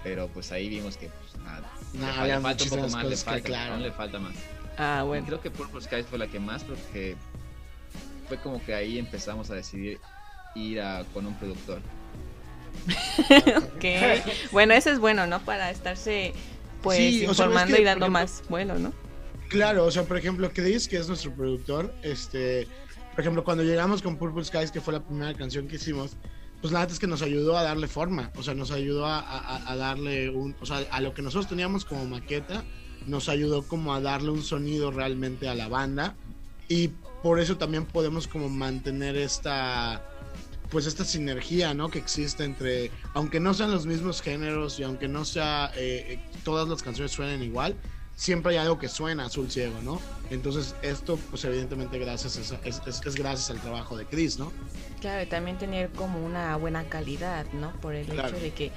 Pero pues ahí vimos que pues, nada, No, le, falta un poco más, le que, falta, claro. aún le falta más. Ah, bueno. creo que Purple Skies fue la que más porque fue como que ahí empezamos a decidir ir a, con un productor. Ok. Bueno, eso es bueno, ¿no? Para estarse, pues, Sí, o sea, informando es que, y dando por más vuelo, ¿no? Claro, o sea, por ejemplo, Chris, que es nuestro productor, este, por ejemplo, cuando llegamos con Purple Skies, que fue la primera canción que hicimos, pues la neta es que nos ayudó a darle forma, o sea, nos ayudó a, a- a darle un, o sea, a lo que nosotros teníamos como maqueta, nos ayudó como a darle un sonido realmente a la banda y por eso también podemos como mantener esta pues esta sinergia ¿no? que existe entre aunque no sean los mismos géneros y aunque no sea eh, eh, todas las canciones suenen igual siempre hay algo que suena azul ciego no entonces esto pues evidentemente gracias es, es- es gracias al trabajo de Chris no Claro, y también tener como una buena calidad, ¿no? Por el Claro. hecho de que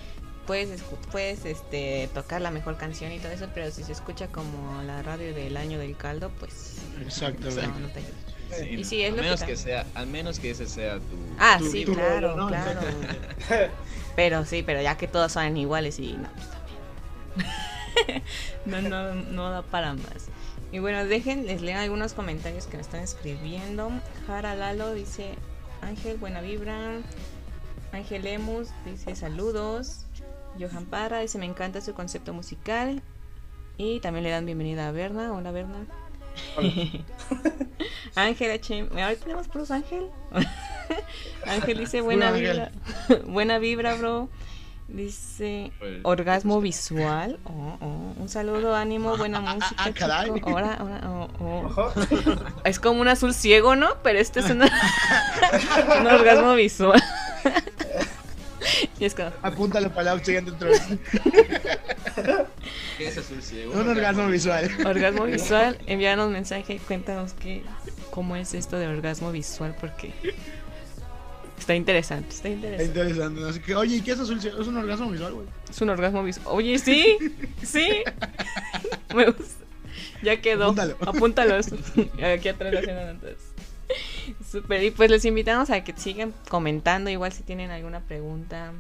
puedes puedes este tocar la mejor canción y todo eso, pero si se escucha como la radio del año del caldo, pues exactamente no, no te ayuda. Sí, Y no. sí, es a lo que menos tam- que sea, al menos que ese sea tu Ah, Tu- sí, tu claro, rollo, ¿no? claro. Pero sí, pero ya que todos son iguales y no, pues también. no, no, no da para más. Y bueno, dejen, les leo algunos comentarios que me están escribiendo. Jara Lalo dice, Ángel, buena vibra. Ángel Emus dice saludos. Johan Parra dice, me encanta su concepto musical. Y también le dan bienvenida a Berna. Hola Berna. Ángel H. Ahora tenemos puros Ángel. Ángel dice buena vibra. buena vibra, bro. Dice Pues, orgasmo visual. Oh, oh. Un saludo, ánimo, buena música. ah, caray. chico. Ahora, ahora, oh, oh. Es como un azul ciego, ¿no? Pero este es una- un orgasmo visual. y es como, apúntalo para la siguiente entrevista ¿Qué es azul ciego? un orgasmo visual orgasmo visual. Envíanos mensaje, cuéntanos qué, cómo es esto de orgasmo visual, porque está interesante, está Está interesante. interesante. ¿no? Así que, oye, ¿y qué es azul ciego? Es un orgasmo visual, güey. Es un orgasmo visual. Oye, sí, sí. Me gusta. Ya quedó. Apúntalo. Apúntalos. Aquí atrás lo hacen antes. Super. Y pues les invitamos a que sigan comentando, igual si tienen alguna pregunta.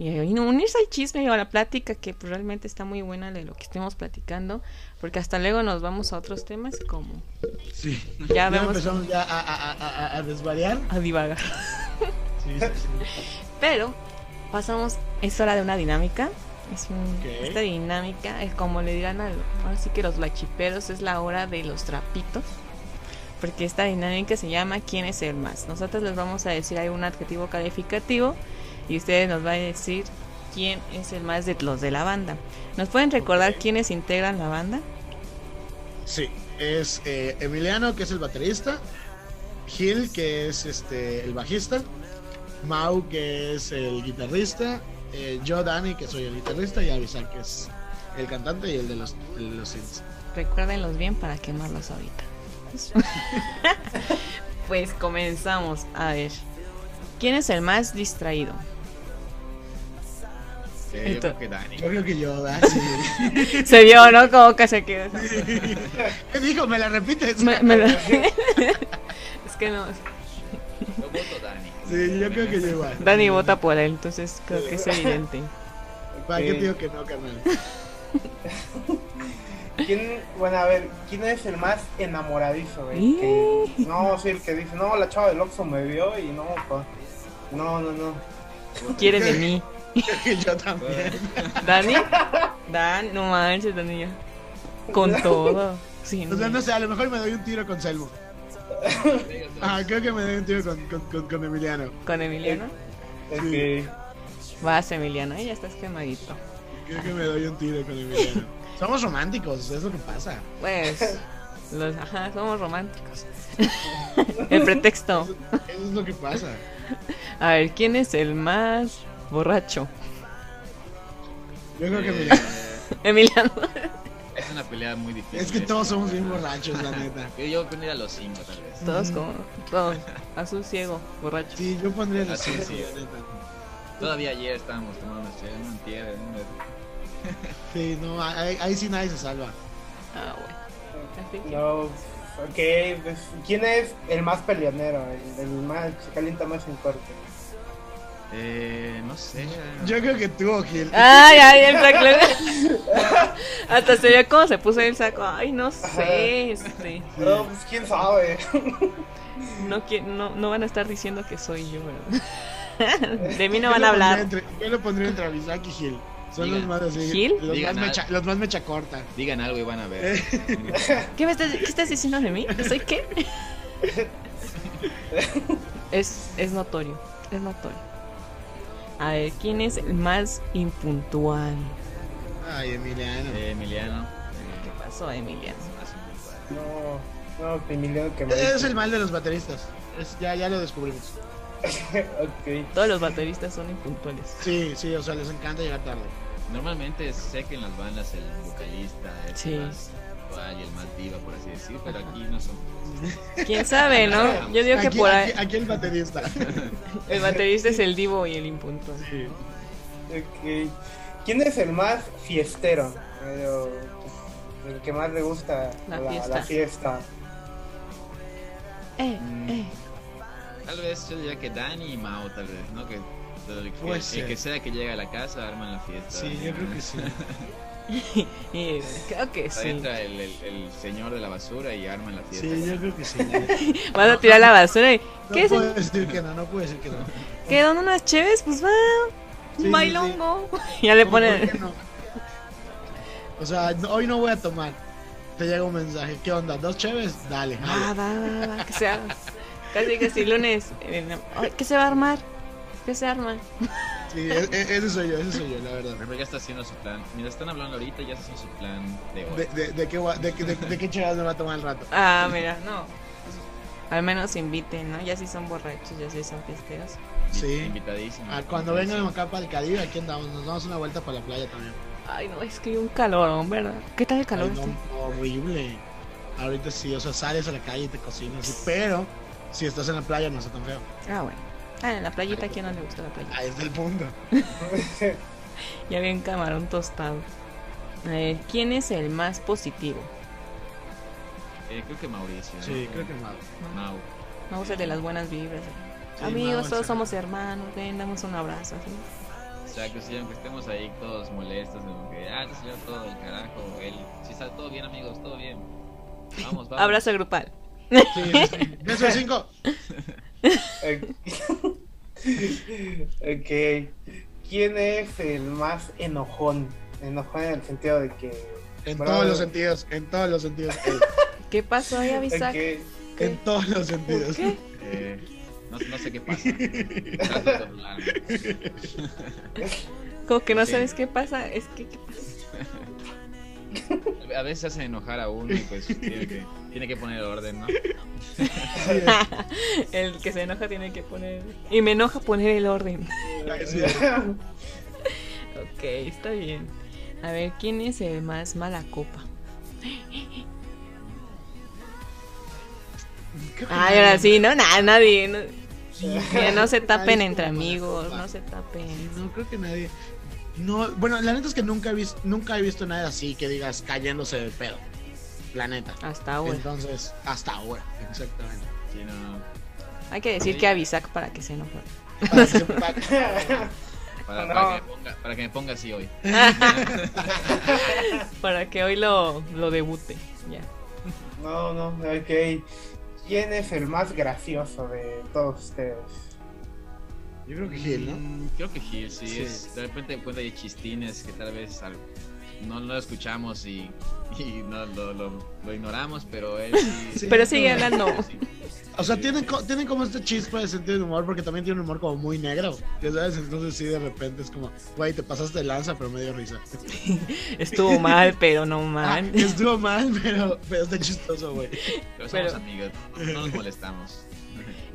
Y, y no unirse al chisme o a la plática, que pues, realmente está muy buena de lo que estemos platicando. Porque hasta luego nos vamos a otros temas como Sí. ya Ya vemos empezamos ya a, a, a, a- a desvariar. a divagar. Sí, sí, sí. Pero pasamos, es hora de una dinámica. Es un-. Esta dinámica es como le dirán al, ahora sí que los blachiperos, es la hora de los trapitos. Porque esta dinámica se llama ¿Quién es el más? Nosotros les vamos a decir algún adjetivo calificativo y ustedes nos van a decir quién es el más de los de la banda. ¿Nos pueden recordar quiénes integran la banda? Sí, es eh, Emiliano, que es el baterista, Gil, que es este el bajista, Mau, que es el guitarrista, eh, yo, Dani, que soy el guitarrista, y Avisar, que es el cantante y el de los, el de los synths. Recuérdenlos bien para quemarlos ahorita. pues comenzamos. A ver. ¿Quién es el más distraído? Yo creo que Dani. Yo creo que yo, sí. Se vio, ¿no? Como que se quedó. ¿Qué dijo? ¿Me la repites? Me- me la- es que no. Yo voto Dani. Sí, yo creo que yo igual. Dani vota por él, entonces creo que es evidente. ¿Para qué te digo que no, carnal? ¿Quién, bueno, a ver, ¿quién es el más enamoradizo, güey? Que- no, sí, el que dice, no, la chava del Oxxo me vio y no, pa. No, no, no. Quiere de mí. Yo también. ¿Dani? Dan, no manches, Dani. Con todo. Sí, O sea, no sé, a lo mejor me doy un tiro con Selmo. Ah, creo que me doy un tiro con, con, con, con Emiliano. Con Emiliano. Ok. Vas, Emiliano. Ahí ya estás quemadito. Creo que me doy un tiro con Emiliano. Somos románticos, es lo que pasa. Pues, los, ajá, somos románticos. el pretexto. Eso es lo que pasa. A ver, ¿quién es el más borracho? Yo creo que Eh, Emiliano. Emiliano. Es una pelea muy difícil. Es que esta. todos somos bien borrachos, la neta. Yo, pondría a los cinco, tal vez. Todos como, todos. Azul ciego, borracho. Sí, yo pondría los Así, cinco, sí. la neta. Todavía ayer estábamos tomando chelas, no entiendes. Sí, no, ahí, ahí sí nadie se salva. Ah, bueno. No, ok, pues, ¿quién es el más peleonero? El, el más, se calienta más en corte. Eh, no sé. Yo creo que tú, Gil. Ay, ay, el saco. Hasta se ve cómo se puso el saco. Ay, no sé. Este, No, pues quién sabe. no, no, no van a estar diciendo que soy yo, ¿verdad? De mí no van a hablar. entre- yo lo pondría entre Abisak y Gil. Son Digan. los más así. ¿Gil? Los, Digan más mecha, los más mecha corta. Digan algo y van a ver. ¿Qué, me estás, ¿Qué estás diciendo de mí? ¿Soy qué? Es, es notorio. Es notorio. A ver, ¿quién es el más impuntual? Ay, Emiliano. Eh, Emiliano. ¿Qué pasó, Emiliano? No, no, que Emiliano que me Es el mal de los bateristas. Es- ya, ya lo descubrimos. Ok. Todos los bateristas son impuntuales. Sí, sí, o sea, les encanta llegar tarde. Normalmente sé que en las bandas el vocalista es Sí. el más actual y el más diva, por así decir, pero aquí no somos. ¿Quién sabe, no? Yo digo que aquí, por ahí aquí, aquí el baterista. el baterista es el divo y el impuntual. Ok. ¿Quién es el más fiestero? Pues, el que más le gusta La la, fiesta. la fiesta. Eh, Mm. eh. Tal vez yo diría que Dani y Mao, tal vez, ¿no? Que, el, que, el que sea que llega a la casa arman la fiesta. Sí, yo creo que sí. Y creo que Ahí sí. entra el, el- el señor de la basura y arman la fiesta. Sí, yo creo que sí. Vas a tirar la basura y. No ¿Qué es? decir que no, no puedo decir que no. ¿Quedan unas chéves? Pues va. Sí, Un sí, bailongo. Ya le ¿Cómo, por ponen. no? O sea, no- hoy no voy a tomar. Te llega un mensaje. ¿Qué onda? ¿Dos cheves? Dale. Va, jale. va, va, va. Que sea. Casi que si lunes. eh, ¿Qué se va a armar? ¿Qué se arma? Sí, e- e- ese soy yo, ese soy yo, la verdad. Pero ya está haciendo su plan. Mientras están hablando ahorita, ya está haciendo su plan de hoy. ¿De, de, de qué, de, qué- de, de qué cheves me va a tomar el rato? Ah, mira, no. Al menos inviten, ¿no? Ya si son borrachos, ya si son fiesteros. Sí. Invitadísimo. Ah, cuando vengan acá para el Caribe, aquí andamos. Nos damos una vuelta para la playa también. Ay, no, es que hay un calorón, ¿verdad? ¿Qué tal el calor? Ay, no, horrible. Ahorita sí, o sea, sales a la calle y te cocinas. sí, pero si estás en la playa no está tan feo. Ah, bueno. Ah, en la playita, ¿a quién no le gusta la playa? Ahí está el punto. Ya bien camarón tostado. A ver, ¿quién es el más positivo? Eh, creo que Mauricio. ¿no? Sí, creo que más. Mau. Vamos a de las buenas vibras. Sí, Amigos, Mau, todos sí. somos hermanos, ven, damos un abrazo. así. Exacto, sí, aunque estemos ahí todos molestos, como que, ah, te salió todo el carajo, él, sí está todo bien, amigos, todo bien. Vamos, vamos. Abrazo grupal. Sí, sí, sí. Beso de cinco. ok. ¿Quién es el más enojón? Enojón en el sentido de que. En todos los sentidos, en todos los sentidos. ¿Qué pasó ahí, Avisac? Ok. En todos los sentidos. ¿Qué? Eh, no, no sé qué pasa. Como que no Sí. sabes qué pasa. Es que, ¿qué pasa? A veces hacen enojar a uno y pues tiene que, tiene que poner orden, ¿no? El que se enoja tiene que poner. Y me enoja poner el orden. Ok, está bien. A ver, ¿quién es el más mala copa? Ay, ahora sí, ¿no? Nah, nadie. No, Sí, no se tapen entre amigos, no se tapen. No, creo que nadie. No, bueno, la neta es que nunca he visto, nunca he visto nada así que digas cayéndose de pedo. La neta. Hasta ahora. Entonces, hasta ahora, exactamente. Sí, no, no. Hay que decir Sí. que Avisac para que se enoje. Para que- para- Para, No. para que me ponga, para que me ponga así hoy. Para que hoy lo, lo debute. Ya. No, no, ok. ¿Quién es el más gracioso de todos ustedes? Yo creo que Gil, ¿no? Creo que Gil, sí, Sí. Es, de repente encuentra ahí chistines que tal vez al- no no lo escuchamos y, y no, lo, lo, lo ignoramos, pero él sí. Sí. Pero sigue hablando. sí. O sea, Sí. tienen, co- tienen como este chispa de sentido de humor porque también tiene un humor como muy negro. Sabes, entonces sí, de repente es como, güey, te pasaste de lanza, pero me dio risa. Estuvo mal, pero no Ah, mal. estuvo mal, pero, pero está chistoso, güey. Pero somos Pero- amigos, no nos molestamos.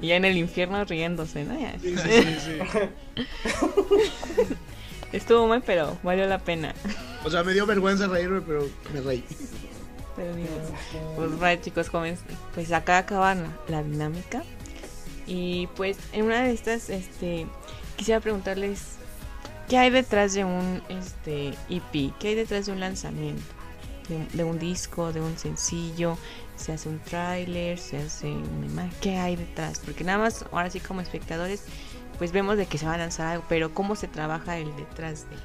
Y ya en el infierno riéndose, ¿no? Sí, sí, sí. Estuvo mal, pero valió la pena. O sea, me dio vergüenza reírme, pero me reí. Pero digo, pues vaya chicos, jóvenes, pues acá acaba la, la dinámica. Y pues en una de estas, este, quisiera preguntarles qué hay detrás de un este EP, qué hay detrás de un lanzamiento, de, de un disco, de un sencillo, se hace un tráiler, se hace una imagen, qué hay detrás, porque nada más ahora sí como espectadores, pues vemos de que se va a lanzar algo, pero cómo se trabaja el detrás de.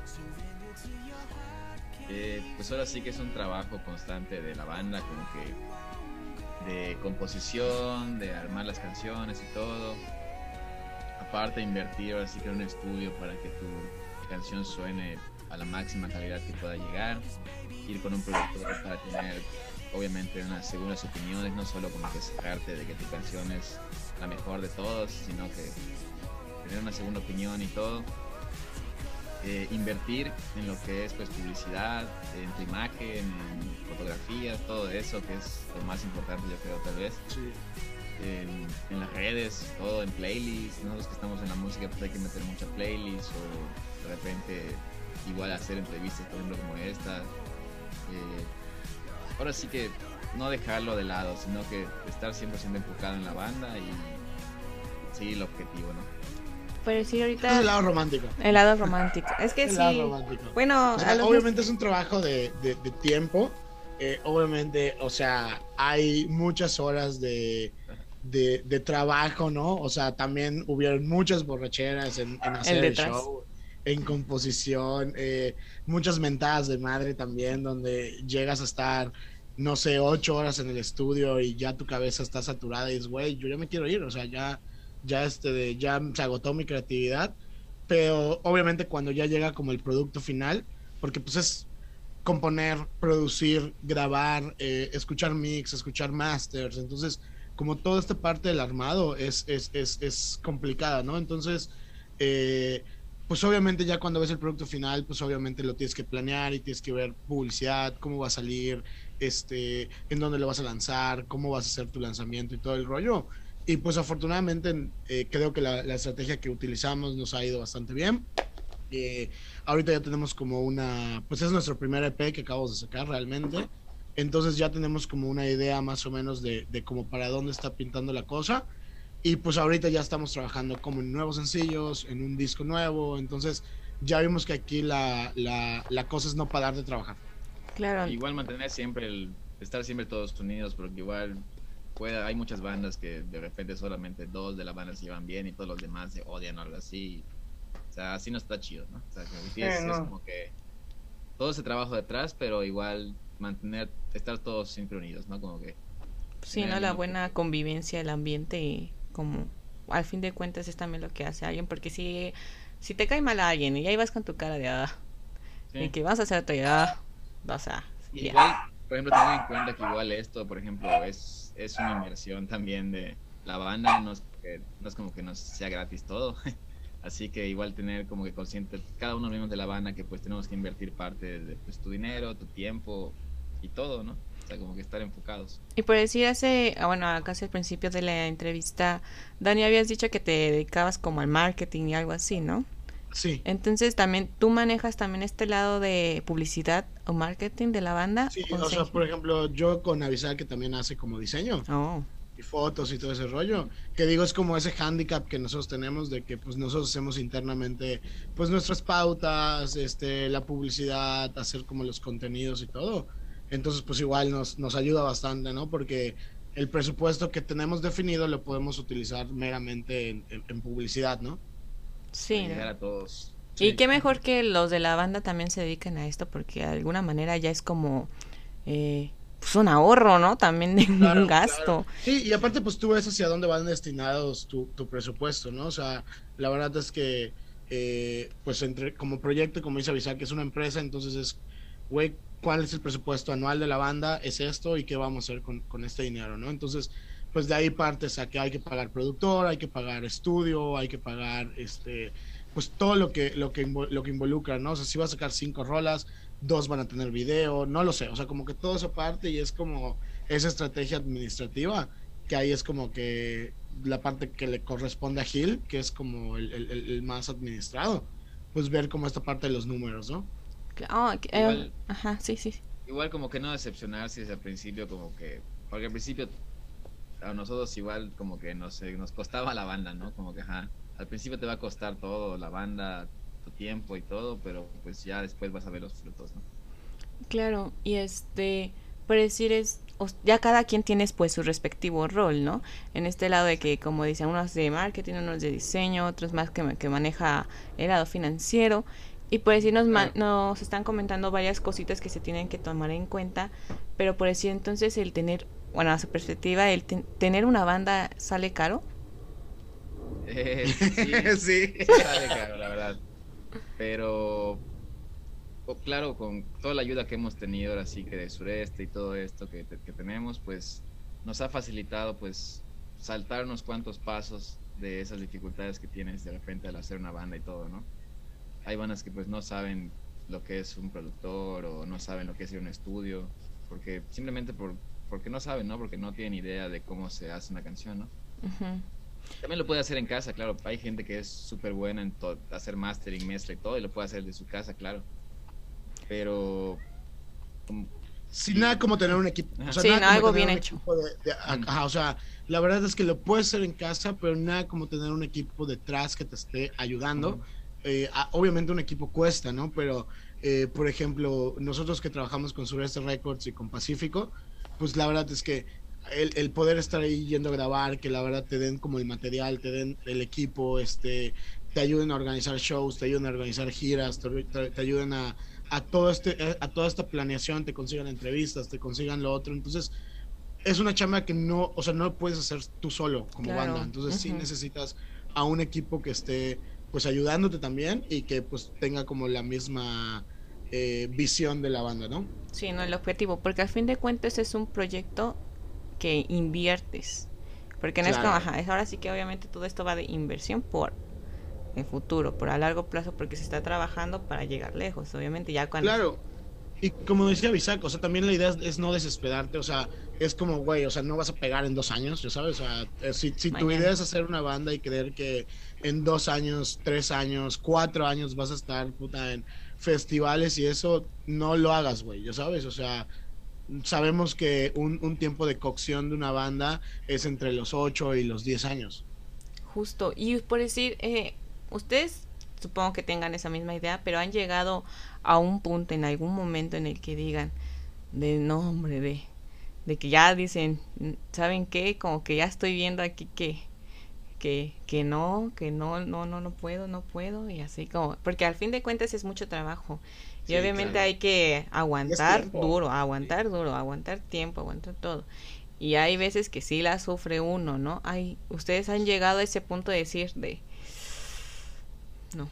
Eh, pues ahora sí que es un trabajo constante de la banda, como que de composición, de armar las canciones y todo. Aparte invertir ahora sí que en un estudio para que tu canción suene a la máxima calidad que pueda llegar. Ir con un productor para tener obviamente unas segundas opiniones, no solo como que cerrarte de que tu canción es la mejor de todos, sino que tener una segunda opinión y todo eh, invertir en lo que es pues publicidad, en tu imagen, en fotografías, todo eso que es lo más importante yo creo tal vez. En, en las redes, todo en playlists, nosotros que estamos en la música pues hay que meter muchas playlists o de repente igual hacer entrevistas por ejemplo como esta. Eh, ahora sí que no dejarlo de lado, sino que estar 100% enfocado en la banda y seguir el objetivo, ¿no? Pero sí, Es ahorita el lado romántico. el lado romántico. Es que El sí. lado romántico. Bueno, O sea, a los obviamente es un trabajo de, de- de tiempo. Eh, obviamente, o sea, hay muchas horas de, de, de trabajo, ¿no? O sea, también hubieron muchas borracheras en, en hacer el, show, en composición, eh, muchas mentadas de madre también, donde llegas a estar, no sé, ocho horas en el estudio y ya tu cabeza está saturada y dices, güey, yo ya me quiero ir, o sea, ya, ya, este, ya se agotó mi creatividad pero obviamente cuando ya llega como el producto final, porque pues es componer, producir, grabar, eh, escuchar mix, escuchar masters, entonces como toda esta parte del armado es, es, es, es complicada, ¿no? Entonces, eh, pues obviamente ya cuando ves el producto final, pues obviamente lo tienes que planear y tienes que ver publicidad, cómo va a salir, este, en dónde lo vas a lanzar, cómo vas a hacer tu lanzamiento y todo el rollo. Y pues afortunadamente eh, creo que la, estrategia que utilizamos nos ha ido bastante bien. Eh, ahorita ya tenemos como una, pues es nuestro primer EP que acabamos de sacar realmente. Entonces ya tenemos como una idea más o menos de, de como para dónde está pintando la cosa. Y pues ahorita ya estamos trabajando como en nuevos sencillos, en un disco nuevo. Entonces ya vimos que aquí la, la, la cosa es no parar de trabajar. Claro, Igual mantener siempre el, estar siempre todos unidos, porque igual puede, hay muchas bandas que de repente solamente dos de la banda se llevan bien y todos los demás se odian o algo así. O sea, así no está chido, ¿no? O sea, como que tienes- Sí, no. es como que todo ese trabajo detrás, pero igual mantener, estar todos siempre unidos, ¿no? Como que sí, ¿no? La buena convivencia, el ambiente, y como al fin de cuentas es también lo que hace alguien, porque si, si te cae mal a alguien y ahí vas con tu cara de ah, sí. y que vas a hacer otra ah, vas a... ya. Igual, por ejemplo, tengan en cuenta que igual esto, por ejemplo, es, es una inversión también de la banda, no es, que- no es como que nos sea gratis todo. Así que igual tener como que consciente cada uno mismo de la banda que pues tenemos que invertir parte de pues, tu dinero, tu tiempo y todo, ¿no? Sea, como que estar enfocados. Y por decir hace, ah, bueno, casi al principio de la entrevista, Dani, habías dicho que te dedicabas como al marketing y algo así, ¿no? Sí. Entonces también, ¿tú manejas también este lado de publicidad o marketing de la banda? Sí, ¿O o sea, por ejemplo, yo con Avisar que también hace como diseño. Oh, y fotos y todo ese rollo. Que digo, es como ese handicap que nosotros tenemos de que pues nosotros hacemos internamente pues nuestras pautas, este, la publicidad, hacer como los contenidos y todo. Entonces pues igual nos, nos ayuda bastante, ¿no? Porque el presupuesto que tenemos definido lo podemos utilizar meramente en, en- en publicidad, ¿no? sí, Para a todos. Y qué mejor que los de la banda también se dediquen a esto, porque de alguna manera ya es como eh, pues un ahorro, ¿no? También de un gasto. Sí, y aparte pues tú ves hacia dónde van destinados tu, tu presupuesto, ¿no? O sea, la verdad es que eh, pues entre como proyecto, como dice Avisar, que es una empresa, entonces es, güey, ¿cuál es el presupuesto anual de la banda? Es esto y qué vamos a hacer con, con este dinero, ¿no? Entonces, pues de ahí partes a que hay que pagar productor, hay que pagar estudio, hay que pagar este pues todo lo que lo que lo que involucra, ¿no? O sea, si va a sacar cinco rolas, dos van a tener video, no lo sé, o sea, como que todo esa parte y es como esa estrategia administrativa que ahí es como que la parte que le corresponde a Gil, que es como el, más administrado, pues ver como esta parte de los números, ¿no? Oh, igual, ajá, sí, sí. Igual como que no decepcionarse desde el principio, como que, porque al principio a nosotros igual como que nos, nos costaba la banda, ¿no? Como que, ajá, al principio te va a costar todo, la banda, tu tiempo y todo, pero pues ya después vas a ver los frutos, ¿no? Claro, y este, por decir es, ya cada quien tiene pues su respectivo rol, ¿no? En este lado de que, como dicen, unos de marketing, unos de diseño, otros más que, que maneja el lado financiero. Y por decir, nos, nos están comentando varias cositas que se tienen que tomar en cuenta, pero por decir, entonces el tener bueno, a su perspectiva, el tener una banda sale caro. Eh, sí, sale caro, la verdad. Pero, claro, con toda la ayuda que hemos tenido ahora sí que de sureste y todo esto que, que tenemos, pues nos ha facilitado pues saltar unos cuantos pasos de esas dificultades que tienes de repente al hacer una banda y todo, ¿no? Hay bandas que pues no saben lo que es un productor o no saben lo que es ir a un estudio, porque simplemente por porque no saben, ¿no? Porque no tienen idea de cómo se hace una canción, ¿no? También lo puede hacer en casa, claro. Hay gente que es súper buena en hacer mastering, mezcla y todo, y lo puede hacer de su casa, claro. Pero... Sin nada como tener un equipo. O sea, sí, algo bien hecho. o sea, la verdad es que lo puedes hacer en casa, pero nada como tener un equipo detrás que te esté ayudando. Eh, obviamente un equipo cuesta, ¿no? Pero, eh, por ejemplo, nosotros que trabajamos con Sureste Records y con Pacífico, pues la verdad es que el, poder estar ahí yendo a grabar, que la verdad te den como el material, te den el equipo, este, te ayuden a organizar shows, te ayuden a organizar giras, te, ayuden a, a, todo este, a toda esta planeación, te consigan entrevistas, te consigan lo otro. Entonces, es una chamba que no, o sea, no puedes hacer tú solo como banda. Entonces, sí necesitas a un equipo que esté, pues, ayudándote también y que, pues, tenga como la misma eh, visión de la banda, ¿no? Sí, no el objetivo, porque al fin de cuentas es un proyecto que inviertes. Porque no es como, ajá, es ahora sí que obviamente todo esto va de inversión por el futuro, por a largo plazo, porque se está trabajando para llegar lejos, obviamente ya cuando... Claro, y como decía Bisaco, o sea, también la idea es, no desesperarte, o sea, es como, güey, o sea, no vas a pegar en dos años, ya sabes, o sea, eh, si, si tu idea es hacer una banda y creer que en dos años, tres años, cuatro años vas a estar, puta, en festivales y eso, no lo hagas, güey, ya sabes, o sea, sabemos que un, tiempo de cocción de una banda es entre los 8 y los 10 años. Justo, y por decir, eh, ustedes supongo que tengan esa misma idea, pero han llegado a un punto en algún momento en el que digan, de nombre, de, de que ya dicen, ¿saben qué? Como que ya estoy viendo aquí que que, que no, que no, no, no, no puedo, no puedo, y así como, porque al fin de cuentas es mucho trabajo. y obviamente hay que aguantar duro, aguantar duro, aguantar tiempo, aguantar todo. Y hay veces que sí la sufre uno, ¿no? Hay, ustedes han llegado a ese punto de decir de no,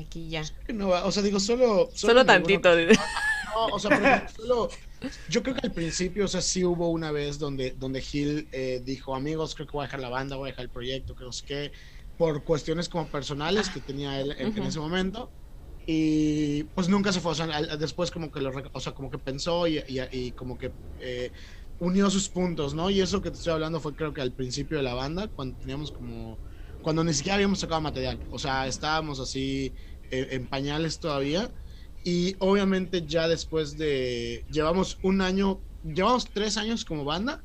aquí ya. No, o sea, digo, solo... Solo, tantito. no, o sea, solo yo creo que al principio, o sea, sí hubo una vez donde, donde Gil eh, dijo, amigos, creo que voy a dejar la banda, voy a dejar el proyecto, que sé qué, por cuestiones como personales que tenía él en, ese momento. Y pues nunca se fue, o sea, después como que lo, o sea, como que pensó y, y, como que eh, unió sus puntos, ¿no? Y eso que te estoy hablando fue creo que al principio de la banda, cuando teníamos como, cuando ni siquiera habíamos sacado material, o sea, estábamos así eh, en pañales todavía y obviamente ya después de, llevamos un año, llevamos tres años como banda,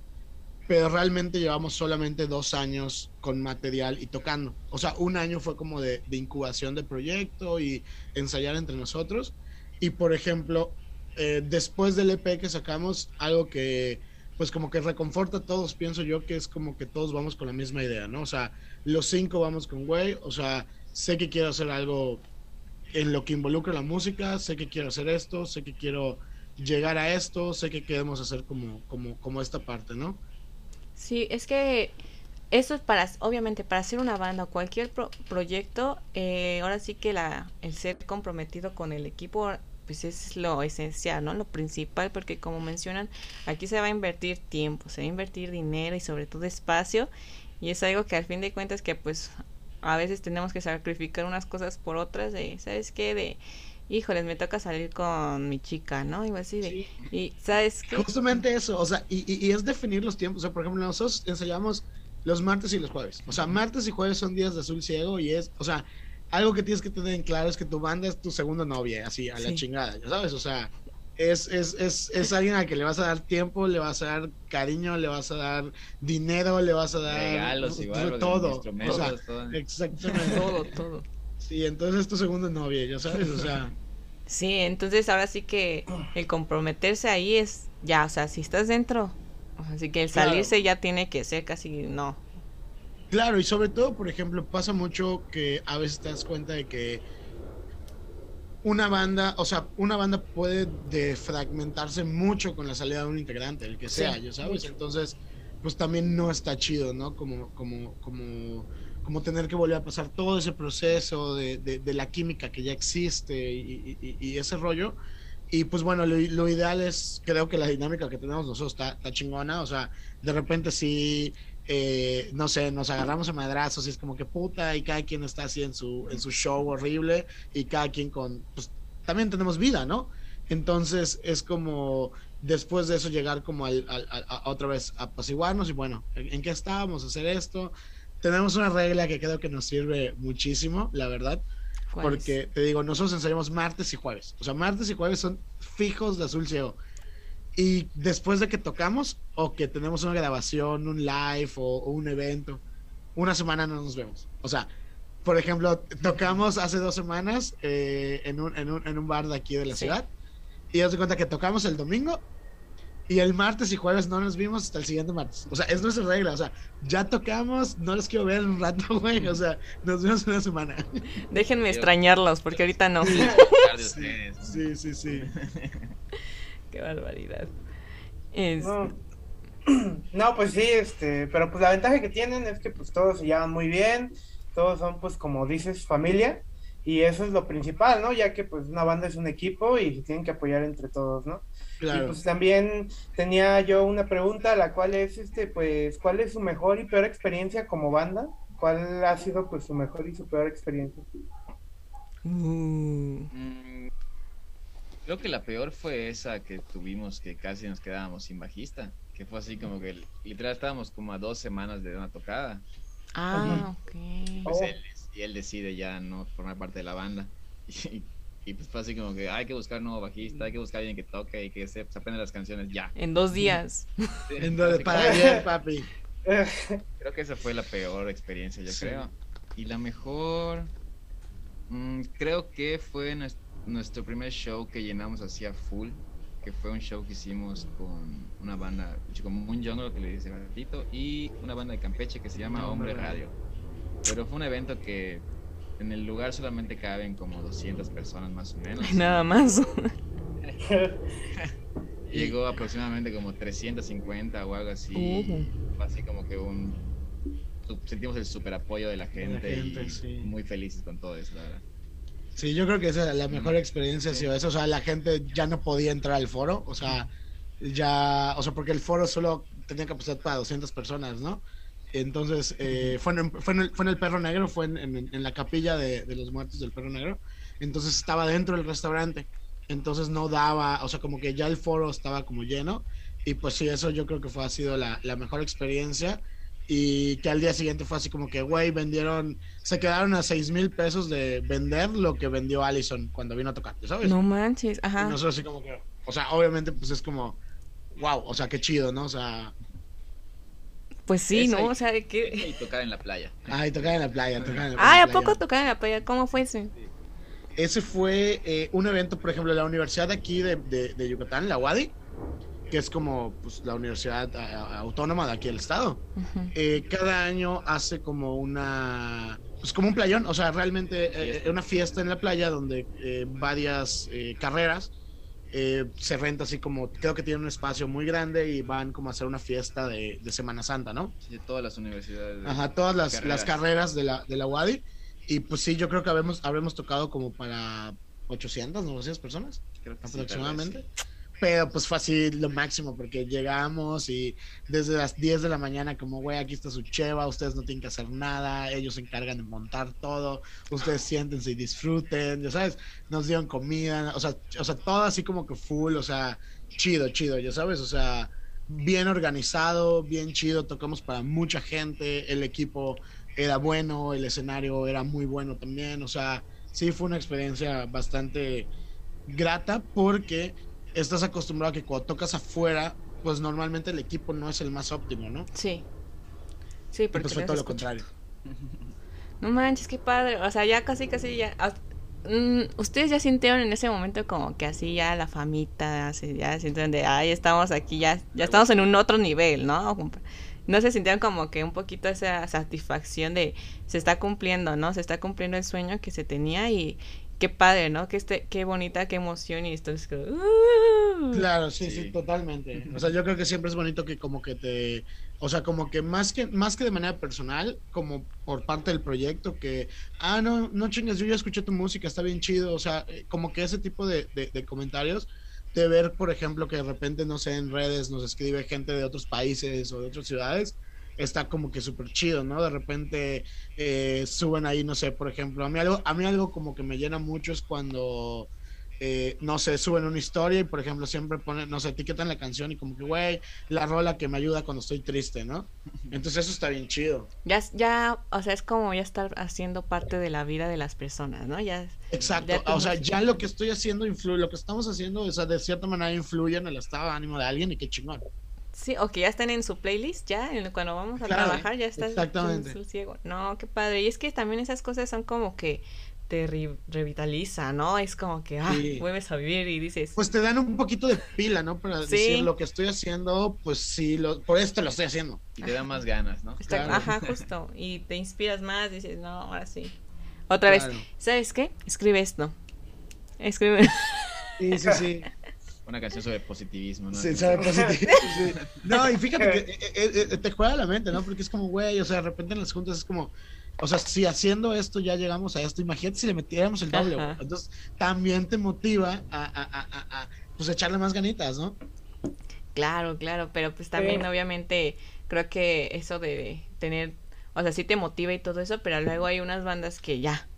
pero realmente llevamos solamente dos años con material y tocando. O sea, un año fue como de, incubación de proyecto y ensayar entre nosotros. Y por ejemplo, eh, después del EP que sacamos, algo que pues como que reconforta a todos, pienso yo que es como que todos vamos con la misma idea, ¿no? O sea, los cinco vamos con güey, o sea, sé que quiero hacer algo en lo que involucra la música, sé que quiero hacer esto, sé que quiero llegar a esto, sé que queremos hacer como, como, como esta parte, ¿no? Sí, es que eso es para, obviamente, para hacer una banda o cualquier pro- proyecto, eh, ahora sí que la, el ser comprometido con el equipo, pues es lo esencial, ¿no? Lo principal, porque como mencionan, aquí se va a invertir tiempo, se va a invertir dinero y sobre todo espacio, y es algo que al fin de cuentas que pues a veces tenemos que sacrificar unas cosas por otras, de, ¿sabes qué? De, híjoles, me toca salir con mi chica, ¿no? Y así de, y ¿sabes qué? Justamente eso, o sea, y, y- y es definir los tiempos. O sea, por ejemplo, nosotros ensayamos los martes y los jueves. O sea, martes y jueves son días de azul ciego y es, o sea, algo que tienes que tener en claro es que tu banda es tu segundo novia, así, a la Sí. chingada, ya sabes, o sea, es, es, es, es alguien al que le vas a dar tiempo, le vas a dar cariño, le vas a dar dinero, le vas a dar Regalos igual, todo. O sea, todo. exactamente. Todo, todo. Sí, entonces es tu segundo novia, ya sabes, o sea, Sí, entonces ahora sí que el comprometerse ahí es ya, o sea, si estás dentro, así que el Claro. salirse ya tiene que ser casi no. Claro, y sobre todo, por ejemplo, pasa mucho que a veces te das cuenta de que una banda, o sea, una banda puede defragmentarse mucho con la salida de un integrante, el que sea, ya sabes. Entonces, pues también no está chido, ¿no? Como, como, como, como tener que volver a pasar todo ese proceso de, de, de la química que ya existe y, y- y ese rollo. Y pues bueno, lo, lo ideal es, creo que la dinámica que tenemos nosotros está, está chingona, o sea, de repente sí eh, no sé, nos agarramos a madrazos y es como que puta, y cada quien está así en su, en su show horrible y cada quien con, pues también tenemos vida, ¿no? Entonces es como después de eso llegar como al, al- al- a, otra vez a apaciguarnos y bueno, ¿en, qué estábamos? Hacer esto. Tenemos una regla que creo que nos sirve muchísimo, la verdad, porque te digo, nosotros ensayamos martes y jueves. O sea, martes y jueves son fijos de azul ciego. Y después de que tocamos o que tenemos una grabación, un live o, o un evento, una semana no nos vemos. O sea, por ejemplo, tocamos hace dos semanas eh, en, un, en, un, en un bar de aquí de la Sí. ciudad. Y haz de cuenta que tocamos el domingo y el martes y jueves no nos vimos hasta el siguiente martes. O sea, es nuestra regla. O sea, ya tocamos, no los quiero ver en un rato, güey. O sea, nos vemos una semana. Déjenme Dios. extrañarlos porque ahorita no. Ustedes. Sí, sí, sí. Qué barbaridad. Es- No. No, pues sí, este, pero pues la ventaja que tienen es que pues todos se llevan muy bien, todos son pues como dices familia y eso es lo principal, ¿no? Ya que pues una banda es un equipo y se tienen que apoyar entre todos, ¿no? Y Claro. pues también tenía yo una pregunta, la cual es este, pues, ¿cuál es su mejor y peor experiencia como banda? ¿Cuál ha sido pues su mejor y su peor experiencia? Uh, Mm, Creo que la peor fue esa que tuvimos que casi nos quedábamos sin bajista. Que fue así como que literal estábamos como a dos semanas de una tocada. ah, ok. Pues Oh. él, y él decide ya no formar parte de la banda. Y, y pues fue así como que hay que buscar un nuevo bajista, hay que buscar a alguien que toque y que se, se aprenda las canciones ya. En dos días. En donde Así para ayer, papi. Creo que esa fue la peor experiencia, yo Sí. creo. Y la mejor, mm, creo que fue nues- nuestro primer show que llenamos así a full, que fue un show que hicimos con una banda, como un jungle que le dice Gatito, y una banda de Campeche que se llama Hombre Radio. Pero fue un evento que en el lugar solamente caben como 200 personas más o menos. Nada más. Llegó aproximadamente como 350 o algo así. Uh. Así como que un... Sentimos el super apoyo de la gente, gente, y sí. muy felices con todo eso, la verdad. Sí, yo creo que esa, la mejor experiencia sido eso. O sea, la gente ya no podía entrar al foro. O sea, ya. O sea, porque el foro solo tenía capacidad para 200 personas, ¿no? Entonces, eh, fue, en, fue, en el, fue en el Perro Negro, fue en, en- en la capilla de, de los muertos del Perro Negro. Entonces estaba dentro del restaurante. Entonces no daba, o sea, como que ya el foro estaba como lleno. Y pues sí, eso yo creo que fue, ha sido la, la mejor experiencia. Y que al día siguiente fue así como que, güey, vendieron, se quedaron a 6 mil pesos de vender lo que vendió Allison cuando vino a tocar, ¿sabes? No manches. Y Ajá. nosotros así como que, o sea, obviamente pues es como, wow, o sea, qué chido, ¿no? O sea, Pues sí, ¿no? y- O sea, de que. Y tocar en la playa. ay, tocar en la playa, tocar en la, Ay, en ¿a poco playa. tocaron en la playa? ¿Cómo fue ese? Ese fue eh, un evento, por ejemplo, de la universidad de aquí de, de, de Yucatán, la UADI, que es como pues, la universidad autónoma de aquí del estado. Eh, cada año hace como una pues como un playón, o sea, realmente eh, una fiesta en la playa donde eh, varias eh, carreras eh, se renta así como, creo que tiene un espacio muy grande y van como a hacer una fiesta de, de Semana Santa, ¿no? Sí, de todas las universidades. de- Ajá, todas las carreras. las carreras de la, de la UADI. Y pues sí, yo creo que habremos, habremos tocado como para 800, 900 personas Creo que sí, aproximadamente. sí. Pero pues fue así lo máximo, porque llegamos y desde las 10 de la mañana, como, güey, aquí está su cheva, ustedes no tienen que hacer nada, ellos se encargan de montar todo, ustedes siéntense y disfruten, ya sabes, nos dieron comida, o sea, o sea, todo así como que full, o sea, chido, chido, ya sabes, o sea, bien organizado, bien chido, tocamos para mucha gente, el equipo era bueno, el escenario era muy bueno también, o sea, sí fue una experiencia bastante grata porque estás acostumbrado a que cuando tocas afuera, pues normalmente el equipo no es el más óptimo, ¿no? Sí. Sí, porque pues fue todo lo contrario. No manches, qué padre. O sea, ya casi, casi ya. mm, Ustedes ya sintieron en ese momento como que así ya la famita, así, ya sintieron de, ay, estamos aquí, ya, ya estamos en un otro nivel, ¿no? No se sintieron como que un poquito esa satisfacción de se está cumpliendo, ¿no? Se está cumpliendo el sueño que se tenía y qué padre, ¿no? Que este, qué bonita, qué emoción y esto es como, "Uh". Claro, sí, sí, Sí. totalmente. O sea, yo creo que siempre es bonito que como que te, o sea, como que más que más que de manera personal, como por parte del proyecto que, ah, no, no chingas, yo ya escuché tu música, está bien chido, o sea, eh, como que ese tipo de, de- de comentarios de ver, por ejemplo, que de repente, no sé, en redes nos escribe gente de otros países o de otras ciudades, está como que súper chido, ¿no? De repente eh, suben ahí, no sé, por ejemplo, a mí algo, a mí algo como que me llena mucho es cuando, eh, no sé, suben una historia y, por ejemplo, siempre ponen, no sé, etiquetan la canción y como que, güey, la rola que me ayuda cuando estoy triste, ¿no? Entonces eso está bien chido. Ya, ya, o sea, es como ya estar haciendo parte de la vida de las personas, ¿no? Ya, Exacto, Ya o sea, ya lo que estoy haciendo influye, lo que estamos haciendo, o sea, de cierta manera influye en el estado de ánimo de alguien y qué chingón. Sí, o que ya están en su playlist, ya, en- cuando vamos a Claro, trabajar ya está exactamente. su ciego. No, qué padre. Y es que también esas cosas son como que te re- revitaliza, ¿no? Es como que, ah, Sí. vuelves a vivir y dices, Pues te dan un poquito de pila, ¿no? Para Sí. decir lo que estoy haciendo, pues sí, lo, por esto lo estoy haciendo. Y te da más ganas, ¿no? está- claro. ajá, justo. Y te inspiras más, dices, no, ahora sí. Otra vez. ¿sabes qué? Escribe esto. Escribe. Sí, sí, sí. Una canción sobre positivismo, ¿no? Sí, sabe positivo, sí. No, y fíjate que eh, eh, eh, te juega la mente, ¿no? Porque es como, güey, o sea, de repente en las juntas es como, o sea, si haciendo esto ya llegamos a esto, imagínate si le metiéramos el doble, güey. Entonces, también te motiva a, a, a, a- a, pues echarle más ganitas, ¿no? Claro, claro, pero pues también Sí. obviamente creo que eso de tener, o sea, sí te motiva y todo eso, pero luego hay unas bandas que ya,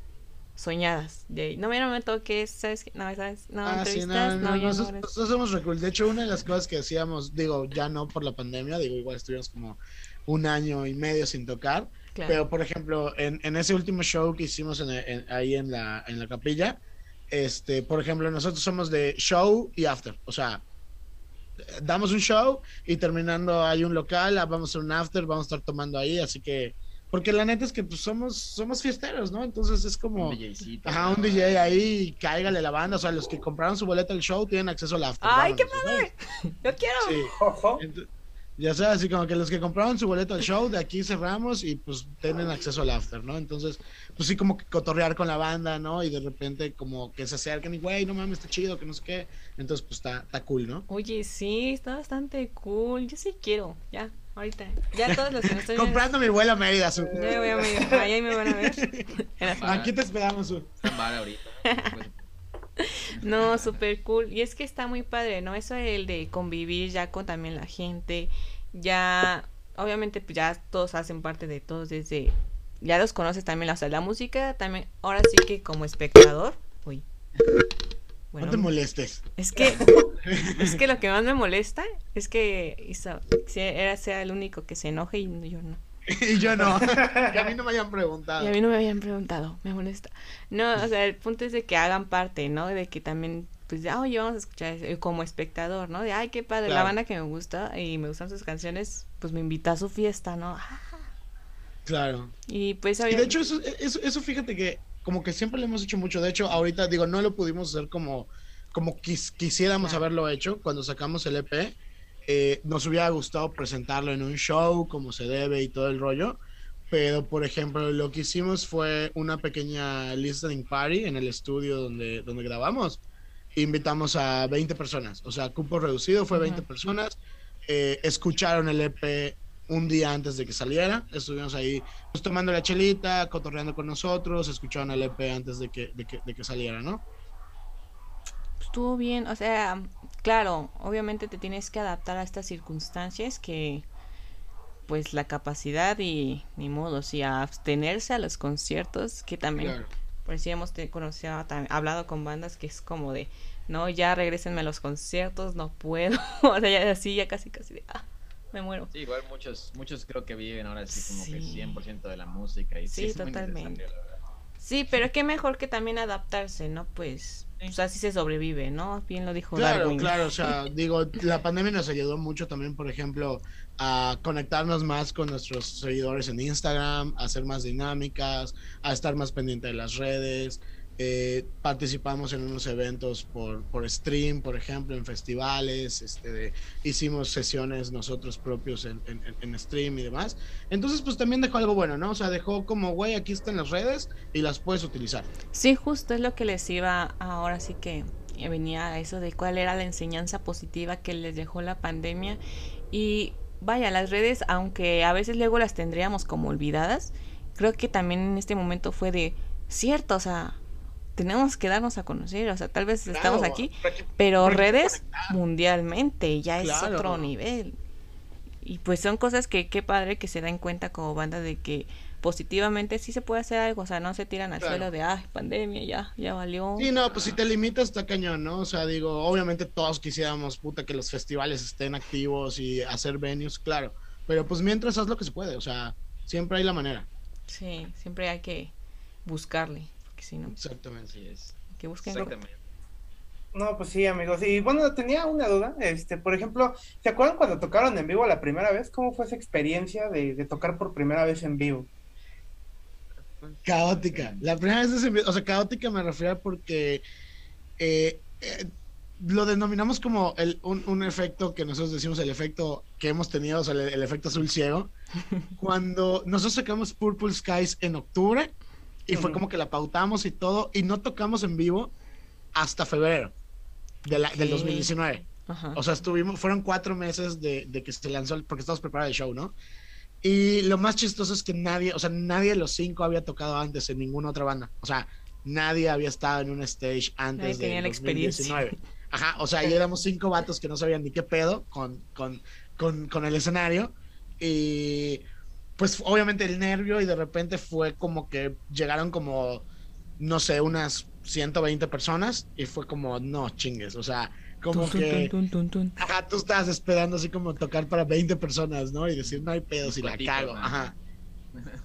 soñadas, de, no, mira, no me toques, ¿sabes qué? No, ¿sabes? No, Ah, sí, no, no, no, no nosotros somos recul. De hecho, una de las cosas que decíamos, digo, ya no por la pandemia, digo, igual estuvimos como un año y medio sin tocar, Claro. pero por ejemplo, en, en ese último show que hicimos en- en- ahí en la, en la capilla, este, por ejemplo, nosotros somos de show y after, o sea, damos un show y terminando hay un local, ah, vamos a un after, vamos a estar tomando ahí, así que, porque la neta es que pues, somos, somos fiesteros, ¿no? Entonces es como... Un DJcito. Ajá, un. DJ ahí, cáigale la banda. O sea, los que compraron su boleta al show tienen acceso al after. ¡Ay, qué vámonos, ¿sabes? Yo quiero. Sí. Ojo. Ya sabes, así como que los que compraron su boleto al show, de aquí cerramos y pues tienen acceso al after, ¿no? Entonces, pues sí, como que cotorrear con la banda, ¿no? Y de repente como que se acercan y, güey, no mames, está chido, que no sé qué. Entonces, pues está, está cool, ¿no? Oye, sí, está bastante cool. Yo sí quiero, ya, ahorita. Ya todos los que me estoy viendo. Comprando mi vuelo a Mérida, su. Ya voy a medir. Ahí me van a ver. Aquí te esperamos, su. Está en bar ahorita. No, súper cool. Y es que está muy padre, ¿no? Eso el de convivir ya con también la gente. Ya, obviamente, pues ya todos hacen parte de todos desde. Ya los conoces también, o sea, la música también. Ahora sí que como espectador. Uy. Bueno, no te molestes. es que es que lo que más me molesta es que Isa- era sea el único que se enoje y yo no. y yo no. que a mí no me hayan preguntado. Y a mí no me habían preguntado, me molesta. No, o sea, el punto es de que hagan parte, ¿no? De que también, pues, ah, oye, vamos a escuchar eso", y como espectador, ¿no? De, ay, qué padre, la banda que me gusta y me gustan sus canciones, pues me invita a su fiesta, ¿no? Ah, Claro. Y pues, Y de hecho, eso, eso, eso fíjate que como que siempre lo hemos hecho mucho. De hecho, ahorita digo, no lo pudimos hacer como, como quis- quisiéramos Claro. haberlo hecho cuando sacamos el EP. Eh, nos hubiera gustado presentarlo en un show como se debe y todo el rollo. pero por ejemplo lo que hicimos fue una pequeña listening party en el estudio donde, donde grabamos. Invitamos a 20 personas, o sea, cupo reducido fue 20 Ujú. personas. Eh, escucharon el EP un día antes de que saliera. Estuvimos ahí pues, tomando la chelita, cotorreando con nosotros, escucharon el EP antes de que, de que, de que saliera, ¿no? Estuvo bien, o sea, claro, obviamente te tienes que adaptar a estas circunstancias que pues la capacidad y ni modo, sí, a abstenerse a los conciertos, que también Claro. por si hemos conocido, hablado con bandas que es como de, no, ya regresenme a los conciertos, no puedo, o sea, ya así, ya casi, casi de, ah, me muero. Sí, igual muchos, muchos creo que viven ahora así como que Sí. 100% de la música y Sí, es muy totalmente. necesario, la verdad. Sí, pero qué mejor que también adaptarse, ¿no? Pues, Sí. pues así se sobrevive, ¿no? Bien lo dijo Claro, Darwin. claro, o sea, digo, la pandemia nos ayudó mucho también, por ejemplo, a conectarnos más con nuestros seguidores en Instagram, a hacer más dinámicas, a estar más pendiente de las redes. Eh, participamos en unos eventos por, por stream, por ejemplo, en festivales, este, de- hicimos sesiones nosotros propios en, en- en stream y demás. Entonces, pues también dejó algo bueno, ¿no? O sea, dejó como, güey, aquí están las redes y las puedes utilizar. Sí, justo es lo que les iba ahora sí que venía a eso de cuál era la enseñanza positiva que les dejó la pandemia y vaya, las redes, aunque a veces luego las tendríamos como olvidadas, creo que también en este momento fue de cierto, o sea, tenemos que darnos a conocer, o sea, tal vez estamos aquí, pero redes mundialmente ya es Claro. otro nivel. Y pues son cosas que qué padre que se dan cuenta como banda de que positivamente sí se puede hacer algo, o sea, no se tiran al Claro. suelo de, ay, pandemia, ya, ya valió. Sí, no, pues si te limitas está cañón, ¿no? O sea, digo, obviamente todos quisiéramos, puta, que los festivales estén activos y hacer venues, claro. Pero pues mientras haz lo que se puede, o sea, siempre hay la manera. Sí, siempre hay que buscarle, porque si no, Exactamente. Así es. que busquen. Exactamente. No, pues sí, amigos. Y bueno, tenía una duda. Este, por ejemplo, ¿se acuerdan cuando tocaron en vivo la primera vez? ¿Cómo fue esa experiencia de, de tocar por primera vez en vivo? Caótica. La primera vez, es en vivo, o sea, caótica me refiero porque eh, eh, lo denominamos como el, un, un efecto que nosotros decimos el efecto que hemos tenido, o sea, el, el efecto azul ciego. Cuando nosotros sacamos Purple Skies en octubre y fue como que la pautamos y todo y no tocamos en vivo hasta febrero de la- del Ok. 2019. Ajá. O sea, estuvimos, fueron cuatro meses de, de que se lanzó, porque estábamos preparando el show, ¿no? Y lo más chistoso es que nadie, o sea, nadie de los cinco había tocado antes en ninguna otra banda. O sea, nadie había estado en un stage antes Nadie de tenía la experiencia. 2019. Ajá, o sea, ya éramos cinco vatos que no sabían ni qué pedo con, con, con, con el escenario. Y pues obviamente el nervio y de repente fue como que llegaron como, no sé, unas 120 personas y fue como, no chingues, o sea, como Tun, que... tun, tun, tun, tun. Ajá, tú estabas esperando así como tocar para 20 personas, ¿no? Y decir, no hay pedo si la cago. Ajá.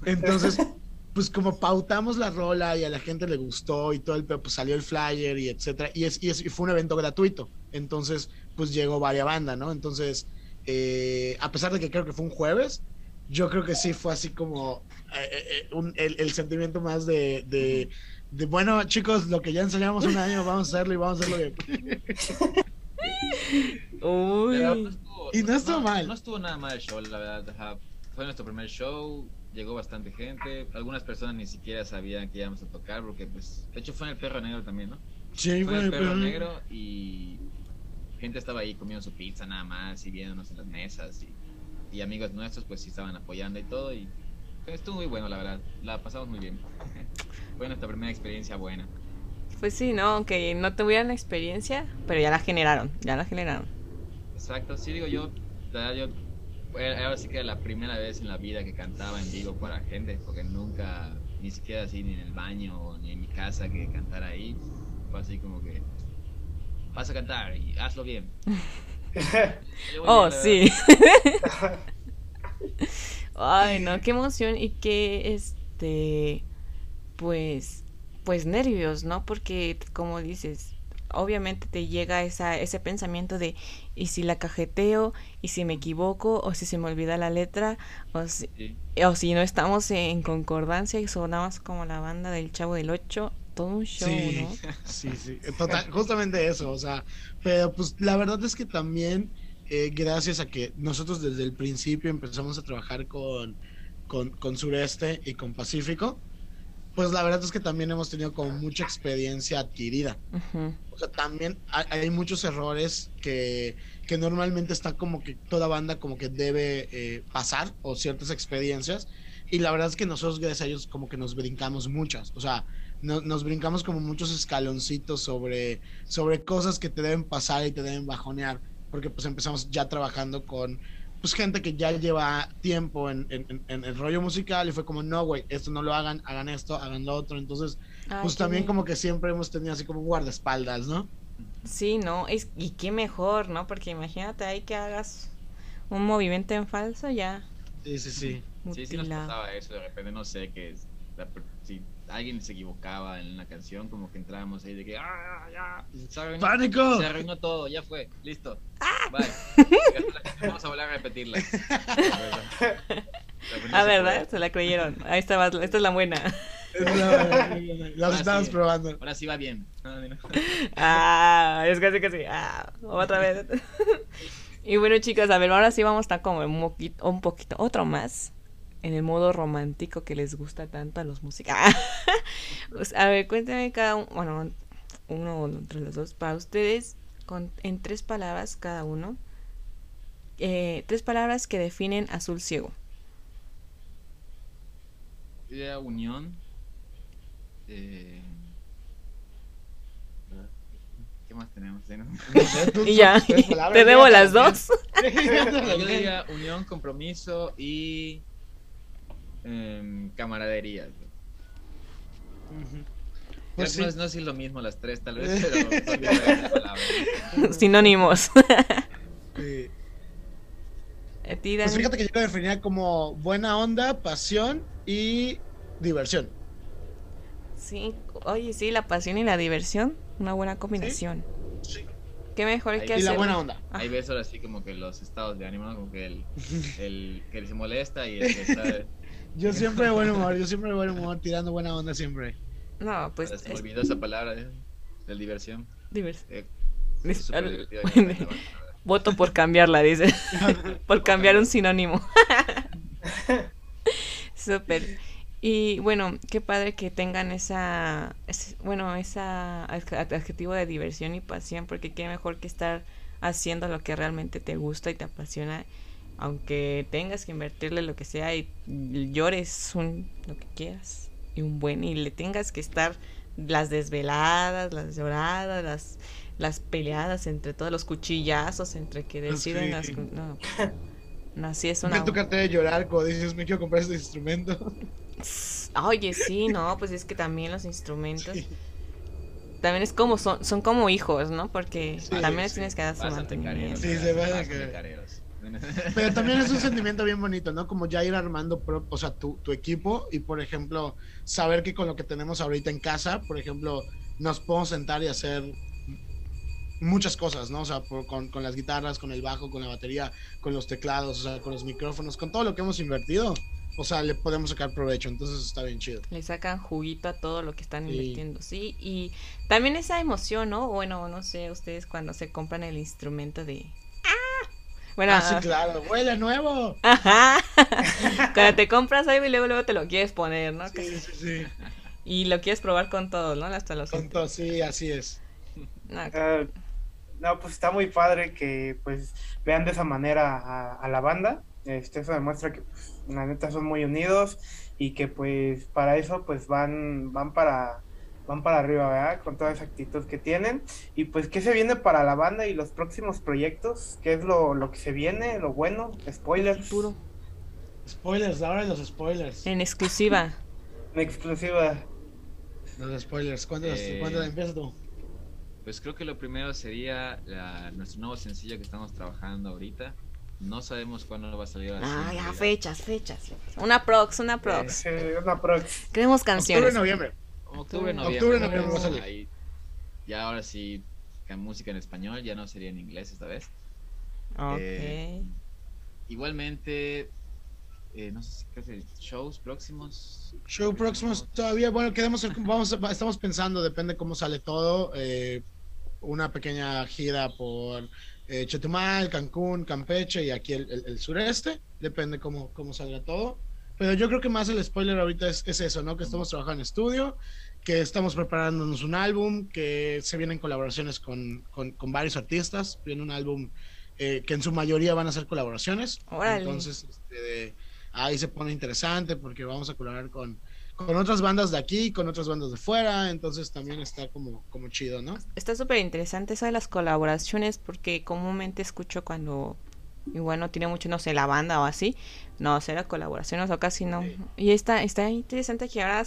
Entonces, pues como pautamos la rola y a la gente le gustó y todo el pedo, pues salió el flyer y etcétera. Y, es, y, es- y fue un evento gratuito. Entonces, pues llegó varias bandas, ¿no? Entonces, eh, a pesar de que creo que fue un jueves, yo creo que sí fue así como eh, eh, eh, un- el, el sentimiento más de, de, de, bueno, chicos, lo que ya enseñamos un año, vamos a hacerlo y vamos a hacerlo bien. Uy. No estuvo- Y no estuvo mal. No estuvo nada mal el show, la verdad. ajá. Fue nuestro primer show, llegó bastante gente. Algunas personas ni siquiera sabían que íbamos a tocar, porque, pues, de hecho, fue en el Perro Negro también, ¿no? Sí, Fue en el Perro Negro y gente estaba ahí comiendo su pizza nada más y viéndonos en las mesas. Y, y amigos nuestros, pues, sí estaban apoyando y todo. Y estuvo muy bueno, la verdad. La pasamos muy bien. fue nuestra primera experiencia buena. Pues sí, no, aunque no tuvieran la experiencia, pero ya la generaron, ya la generaron. Exacto, sí digo yo, la verdad, yo ahora sí que era la primera vez en la vida que cantaba en vivo para gente, porque nunca, ni siquiera así, ni en el baño ni en mi casa que cantara ahí, fue así como que vas a cantar y hazlo bien. Oh, sí. Ay, no, qué emoción y qué, este, pues, pues nervios, ¿no? Porque, como dices, obviamente te llega esa, ese pensamiento de, ¿y si la cajeteo? ¿Y si me equivoco? ¿O si se me olvida la letra? ¿O si, Sí. o si no estamos en concordancia y sonamos como la banda del Chavo del Ocho? Todo un show, Sí, ¿no? sí, sí, total, justamente eso, o sea, pero pues la verdad es que también eh, gracias a que nosotros desde el principio empezamos a trabajar con, con, con Sureste y con Pacífico, pues la verdad es que también hemos tenido como mucha experiencia adquirida. Ujú. O sea, también hay, hay muchos errores que, que normalmente está como que toda banda como que debe eh, pasar o ciertas experiencias. Y la verdad es que nosotros gracias a ellos como que nos brincamos muchas. O sea, no- nos brincamos como muchos escaloncitos sobre, sobre cosas que te deben pasar y te deben bajonear. Porque pues empezamos ya trabajando con pues gente que ya lleva tiempo en, en- en- en el rollo musical y fue como, no, güey, esto no lo hagan, hagan esto, hagan lo otro. Entonces, Ay, pues también bien. como que siempre hemos tenido así como guardaespaldas, ¿no? Sí, no, es, y qué mejor, ¿no? Porque imagínate ahí que hagas un movimiento en falso ya Sí, sí, sí. Sí, sí nos pasaba eso, de repente no sé que es- la alguien se equivocaba en una canción, como que entrábamos ahí de que ¡ah, ya! Se arruinó, ¡Pánico! se arruinó todo, ya fue, listo. ¡Ah! Bye. Vamos a volver a repetirla. Ah, ¿verdad? Se la creyeron. Ahí está, esta es la buena. Las Ahora estamos sí. probando. Ahora sí va bien. No, no, no. Ah, es casi casi. Ah, otra vez. Y bueno, chicos, a ver, ahora sí vamos a estar como un poquito, un poquito, otro más, en el modo romántico que les gusta tanto a los músicos. Pues, a ver, cuéntame cada uno, bueno, uno entre los dos, para ustedes, con, en tres palabras cada uno, eh, tres palabras que definen azul ciego. Idea unión. Eh, ¿Qué más tenemos? eh? Y ya, te debo las dos. Yo diría unión, compromiso y em, camaradería. Pues no, sí. es- no es lo mismo las tres, tal vez, pero. Sinónimos. Sí. Pues fíjate que yo lo definiría como buena onda, pasión y diversión. Sí, oye, sí, la pasión y la diversión, una buena combinación. Sí. Qué mejor Ahí- que Y la buena onda. Ahí ves ahora sí como que los estados de ánimo, ¿no? Como que el, el que se molesta y el que está... Yo siempre de buen humor, yo siempre de buen humor, tirando buena onda siempre. No, pues se me es olvidó esa palabra ¿eh? de diversión. divers- Eh, dis- es súper al-. Voto por cambiarla, dice. por cambiar un sinónimo. Súper. Y bueno, qué padre que tengan esa, bueno, esa adj- adjetivo de diversión y pasión, porque qué mejor que estar haciendo lo que realmente te gusta y te apasiona, aunque tengas que invertirle lo que sea y llores un, lo que quieras y un buen y le tengas que estar las desveladas, las lloradas, las las peleadas entre todos los cuchillazos entre que deciden Sí. las no, no así es una toca de llorar cuando dices, me quiero comprar este instrumento. Oye, sí, no, pues es que también los instrumentos Sí. también es como son son como hijos, ¿no? Porque Sí, también les sí. tienes que dar su mantenimiento. careros, Sí, se va a pásate, caer. careros. Pero también es un sentimiento bien bonito, ¿no? Como ya ir armando, pro- o sea, tu, tu equipo y, por ejemplo, saber que con lo que tenemos ahorita en casa, por ejemplo, nos podemos sentar y hacer muchas cosas, ¿no? O sea, por- con, con las guitarras, con el bajo, con la batería, con los teclados, o sea, con los micrófonos, con todo lo que hemos invertido, o sea, le podemos sacar provecho, entonces está bien chido. Le sacan juguito a todo lo que están Sí. invirtiendo, sí, y también esa emoción, ¿no? Bueno, no sé, ustedes cuando se compran el instrumento de. Bueno, Ah, sí, claro, huele nuevo. Ajá. Cuando te compras algo y luego, luego te lo quieres poner, ¿no? Sí, sí, sí. Y lo quieres probar con todo, ¿no? Hasta los... Con todo, sí, así es. No, Ah, no, pues está muy padre que pues vean de esa manera a, a la banda. Este, eso demuestra que pues, la neta son muy unidos y que pues para eso pues van, van para van para arriba, ¿verdad? Con toda esa actitud que tienen. Y pues, ¿qué se viene para la banda y los próximos proyectos? ¿Qué es lo, lo que se viene? ¿Lo bueno? ¿Spoilers? Futuro. Spoilers, ahora los spoilers. En exclusiva. En exclusiva. Los spoilers, ¿cuándo, Eh, ¿cuándo empiezas tú? Pues creo que lo primero sería la- nuestro nuevo sencillo que estamos trabajando ahorita. No sabemos cuándo va a salir. así, Ah, ya, fechas, fechas. Una prox, una prox. Eh, una prox. Queremos Octubre, canciones. noviembre. Octubre, noviembre. Octubre, noviembre va a salir. Ahí, ya ahora sí, música en español, ya no sería en inglés esta vez. Ok. Eh, Igualmente, eh, no sé si creo que shows próximos. Show próximos todavía, bueno, queremos, vamos, a- estamos pensando, depende cómo sale todo, eh, una pequeña gira por eh, Chetumal, Cancún, Campeche y aquí el, el- el sureste, depende cómo, cómo salga todo. Pero yo creo que más el spoiler ahorita es, es eso, ¿no? Que estamos trabajando en estudio, que estamos preparándonos un álbum, que se vienen colaboraciones con, con, con varios artistas. Viene un álbum eh, que en su mayoría van a ser colaboraciones. Órale. Entonces, este, ahí se pone interesante porque vamos a colaborar con, con otras bandas de aquí, con otras bandas de fuera. Entonces también está como, como chido, ¿no? Está súper interesante eso de las colaboraciones porque comúnmente escucho cuando igual no tiene mucho, no sé, la banda o así. No, será colaboraciones o casi no. Y está, está interesante que ahora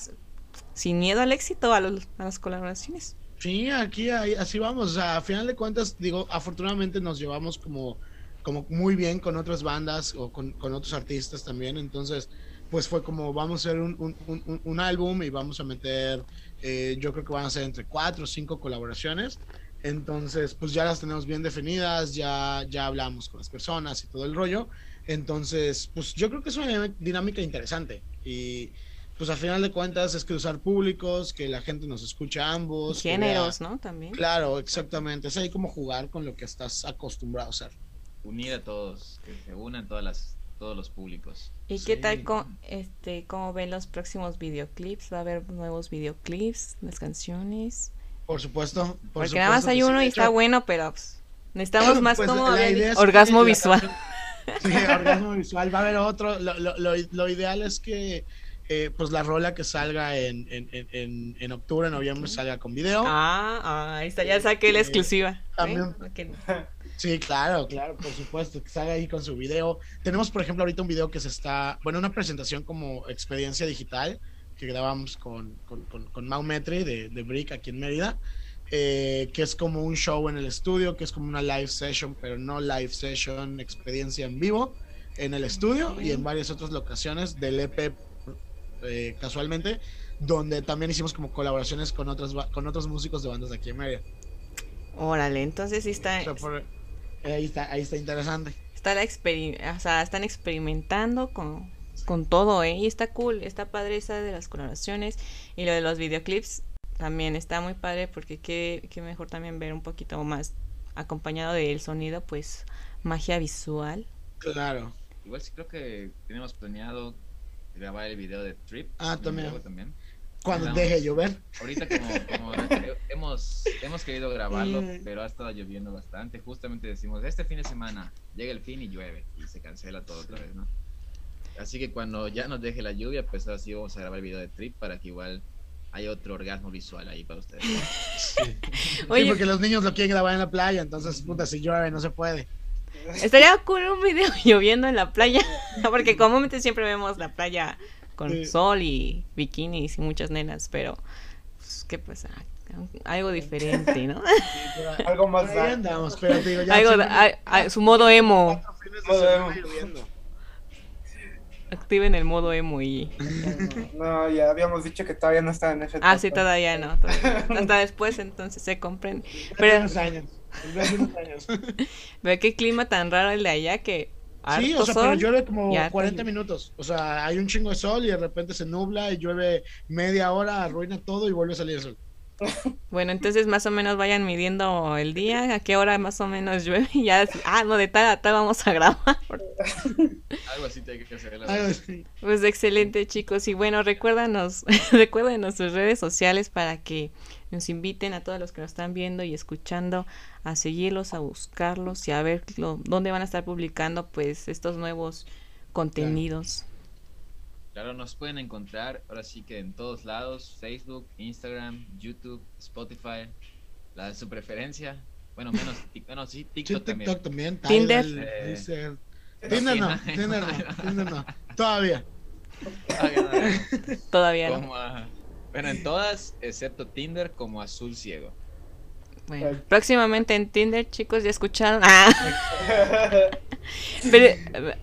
sin miedo al éxito a, los- a las colaboraciones. Sí, aquí ahí- así vamos. O sea, a final de cuentas, digo, afortunadamente nos llevamos como, como muy bien con otras bandas o con, con otros artistas también. Entonces, pues fue como vamos a hacer un, un- un- un álbum y vamos a meter, eh, yo creo que van a ser entre cuatro o cinco colaboraciones. Entonces, pues ya las tenemos bien definidas, ya, ya hablamos con las personas y todo el rollo. Entonces, pues yo creo que es una dinámica interesante. Y pues al final de cuentas es que usar públicos, que la gente nos escucha a ambos. Géneros, ¿no? También. Claro, exactamente. Es ahí como jugar con lo que estás acostumbrado a hacer. Unir a todos, que se unan todas las, todos los públicos. ¿Y qué tal con este cómo ven los próximos videoclips? ¿Va a haber nuevos videoclips, las canciones? Por supuesto. por Porque nada más hay uno y hecho, está bueno, pero pues, necesitamos más pues, como la habían idea dicho, es que orgasmo la visual. canción- Sí, orgasmo visual. Va a haber otro. Lo, lo- lo- lo ideal es que eh, pues la rola que salga en, en, en- en, en octubre, noviembre, salga con video. Ah, ah, ahí está, ya saqué la Eh, exclusiva. también- ¿Ven? Ok. Sí, claro, claro, por supuesto, que salga ahí con su video. Tenemos, por ejemplo, ahorita un video que se está, bueno, una presentación como experiencia digital que grabamos con, con, con, con Mau Metri de, de Brick aquí en Mérida, eh, que es como un show en el estudio, que es como una live session, pero no live session, experiencia en vivo en el estudio y en varias otras locaciones del EP eh, casualmente, donde también hicimos como colaboraciones con otros, con otros músicos de bandas de aquí en Mérida. Órale, entonces sí está, O sea, por- ahí, está, ahí está interesante. está la o sea, están experimentando con, con todo, ¿eh? Y está cool, está padre esa de las colaboraciones y lo de los videoclips también está muy padre porque qué, qué mejor también ver un poquito más acompañado del sonido, pues magia visual. Claro. Igual sí creo que tenemos planeado grabar el video de Trip. Ah, también. Cuando deje de llover. Ahorita como, como he- hemos, hemos querido grabarlo, pero ha estado lloviendo bastante. Justamente decimos, este fin de semana llega el fin y llueve y se cancela todo otra vez, ¿no? Así que cuando ya nos deje la lluvia, pues ahora sí vamos a grabar el video de Trip para que igual haya otro orgasmo visual ahí para ustedes. Sí, Oye, porque los niños lo quieren grabar en la playa, entonces, puta, si llueve no se puede. estaría cool un video lloviendo en la playa, porque comúnmente siempre vemos la playa con Sí. sol y bikinis y muchas nenas, pero pues, ¿qué pasa? Algo diferente, ¿no? Algo más andamos, pero te digo, ya Algo, a- a- su modo emo. cuatro fines de Modo semana emo. Activen el modo emo y... No, ya habíamos dicho que todavía no estaba en ese Ah, sí, todavía no. todavía no. Hasta después entonces se compren. Hace Pero, unos años. Hace unos años. ve qué clima tan raro el de allá que... Sí, o sea, pero sol llueve como y harta 40 lluvia. minutos. O sea, hay un chingo de sol y de repente se nubla y llueve media hora, arruina todo y vuelve a salir el sol. Bueno, entonces más o menos vayan midiendo el día, a qué hora más o menos llueve y ya, ah, no, de tal a tal vamos a grabar. Algo así tiene que hacer. Pues excelente chicos y bueno, recuérdanos, recuérdenos sus redes sociales para que nos inviten a todos los que nos están viendo y escuchando a seguirlos, a buscarlos y a ver lo- dónde van a estar publicando pues estos nuevos contenidos. Claro, nos pueden encontrar ahora sí que en todos lados, Facebook, Instagram, YouTube, Spotify, la de su preferencia. Bueno, menos, bueno, sí, Sí, TikTok, TikTok también. también. Tinder. Eh. Tinder no, Tinder no, Tinder no. Todavía. Todavía no. Como a- bueno, en todas, excepto Tinder, como azul ciego. Bueno, próximamente en Tinder, chicos, ya escucharon. Ah, pero,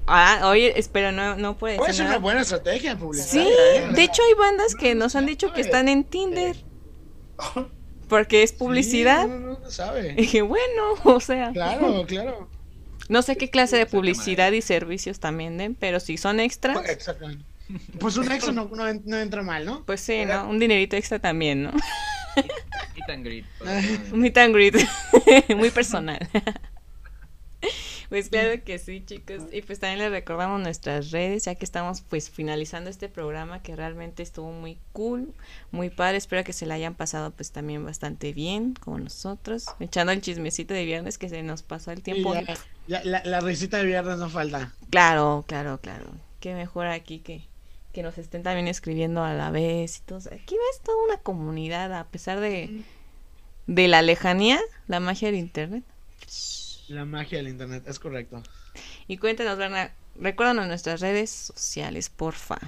ah, oye, espera, no, no puede Puede ser ser una buena estrategia publicar. Sí, de hecho hay bandas que nos han dicho que están en Tinder. Porque es publicidad. no, no, no sabe. Y dije, bueno, o sea, Claro, claro. no sé qué clase de publicidad y servicios también den, pero si son extras, Exactamente. Pues un extra no, no, en- no entra mal, ¿no? pues sí, ¿no? Un dinerito extra también, ¿no? Meet and greet. Un meet and greet muy personal. Pues claro que sí, chicos. Y pues también les recordamos nuestras redes, ya que estamos pues finalizando este programa que realmente estuvo muy cool, muy padre. Espero que se la hayan pasado pues también bastante bien, como nosotros, echando el chismecito de viernes que se nos pasó el tiempo. Ya, la, la risita de viernes no falta. Claro, claro, claro. Qué mejor aquí que, que nos estén también escribiendo a la vez y todo. Aquí ves toda una comunidad, a pesar de, de la lejanía, la magia del internet. La magia del internet, es correcto. Y cuéntanos, Berna, recuérdanos nuestras redes sociales, porfa.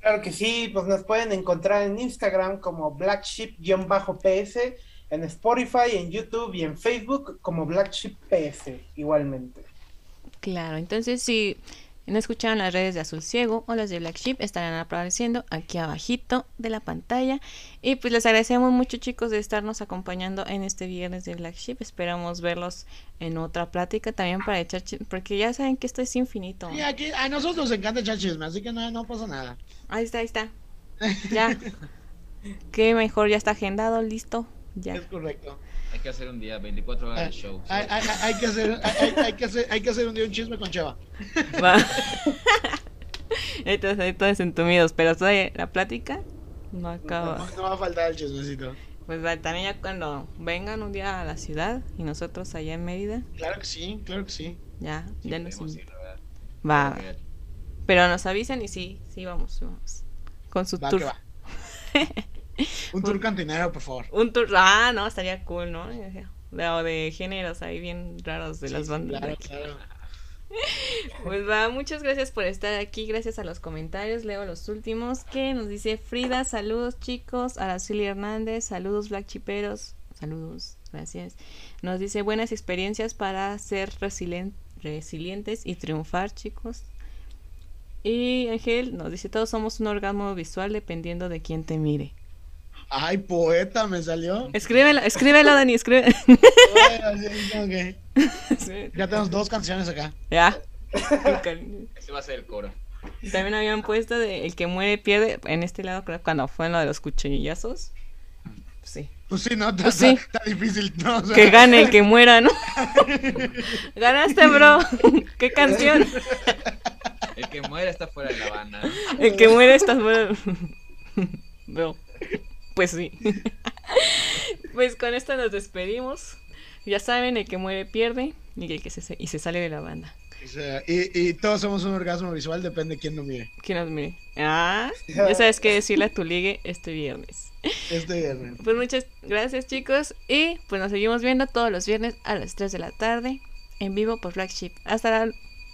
Claro que sí, pues nos pueden encontrar en Instagram como blackship-ps, en Spotify, en YouTube y en Facebook como blackship-ps igualmente. Claro, entonces si no escucharon las redes de Azul Ciego o las de Black Sheep estarán apareciendo aquí abajito de la pantalla. Y pues les agradecemos mucho chicos de estarnos acompañando en este viernes de Black Sheep. Esperamos verlos en otra plática también para echar chi- porque ya saben que esto es infinito. Y aquí, a nosotros nos encanta echar chisme, así que no, no pasa nada. Ahí está, ahí está. Ya. Qué mejor, ya está agendado, listo. Ya. Es correcto. Hay que hacer un día 24 horas de show. hay- hay- hay que hacer, hay, hay- hay que hacer, hay que hacer un día un chisme con Cheva. Va. Entonces, ahí todos entumidos, pero todavía la plática no acaba. No, no va a faltar el chismecito. Pues va, también ya cuando vengan un día a la ciudad y nosotros allá en Mérida, Claro que sí, claro que sí. ya, Sí, ya nos ir. Va, Porque pero nos avisan y sí, sí vamos, vamos. Con su Va tour. que va. Un tour cantinero, por favor. Un tour, ah, no, estaría cool, ¿no? De, o de géneros ahí bien raros de Sí, las bandas. Claro, claro. Pues va, muchas gracias por estar aquí, gracias a los comentarios, leo los últimos que nos dice Frida, saludos chicos, Araceli Hernández, saludos Black Chiperos, saludos, gracias. Nos dice buenas experiencias para ser resilien- resilientes y triunfar chicos. Y Ángel nos dice todos somos un orgasmo visual dependiendo de quién te mire. Ay, poeta, me salió. Escríbelo, escríbelo Dani, escribe. Sí, Ya tenemos dos canciones acá. ya. Ese va a ser el coro. También habían puesto de el que muere pierde en este lado creo cuando fue en lo de los cuchillazos. Sí. Pues sí, no, está, Pues sí. está- está difícil. No, o sea, Que gane el que muera, ¿no? Ganaste, bro. ¿Qué canción? El que muere está fuera de la banda. El que muere está fuera. Bro. Pues sí. Pues con esto nos despedimos. Ya saben, el que muere pierde y el que se, y se sale de la banda. o sea, y, y todos somos un orgasmo visual, depende de quién nos mire. ¿Quién nos mire? Ah, ya sabes qué decirle a tu ligue este viernes. Este viernes. Pues muchas gracias chicos y pues nos seguimos viendo todos los viernes a las 3 de la tarde en vivo por Flagship. Hasta la-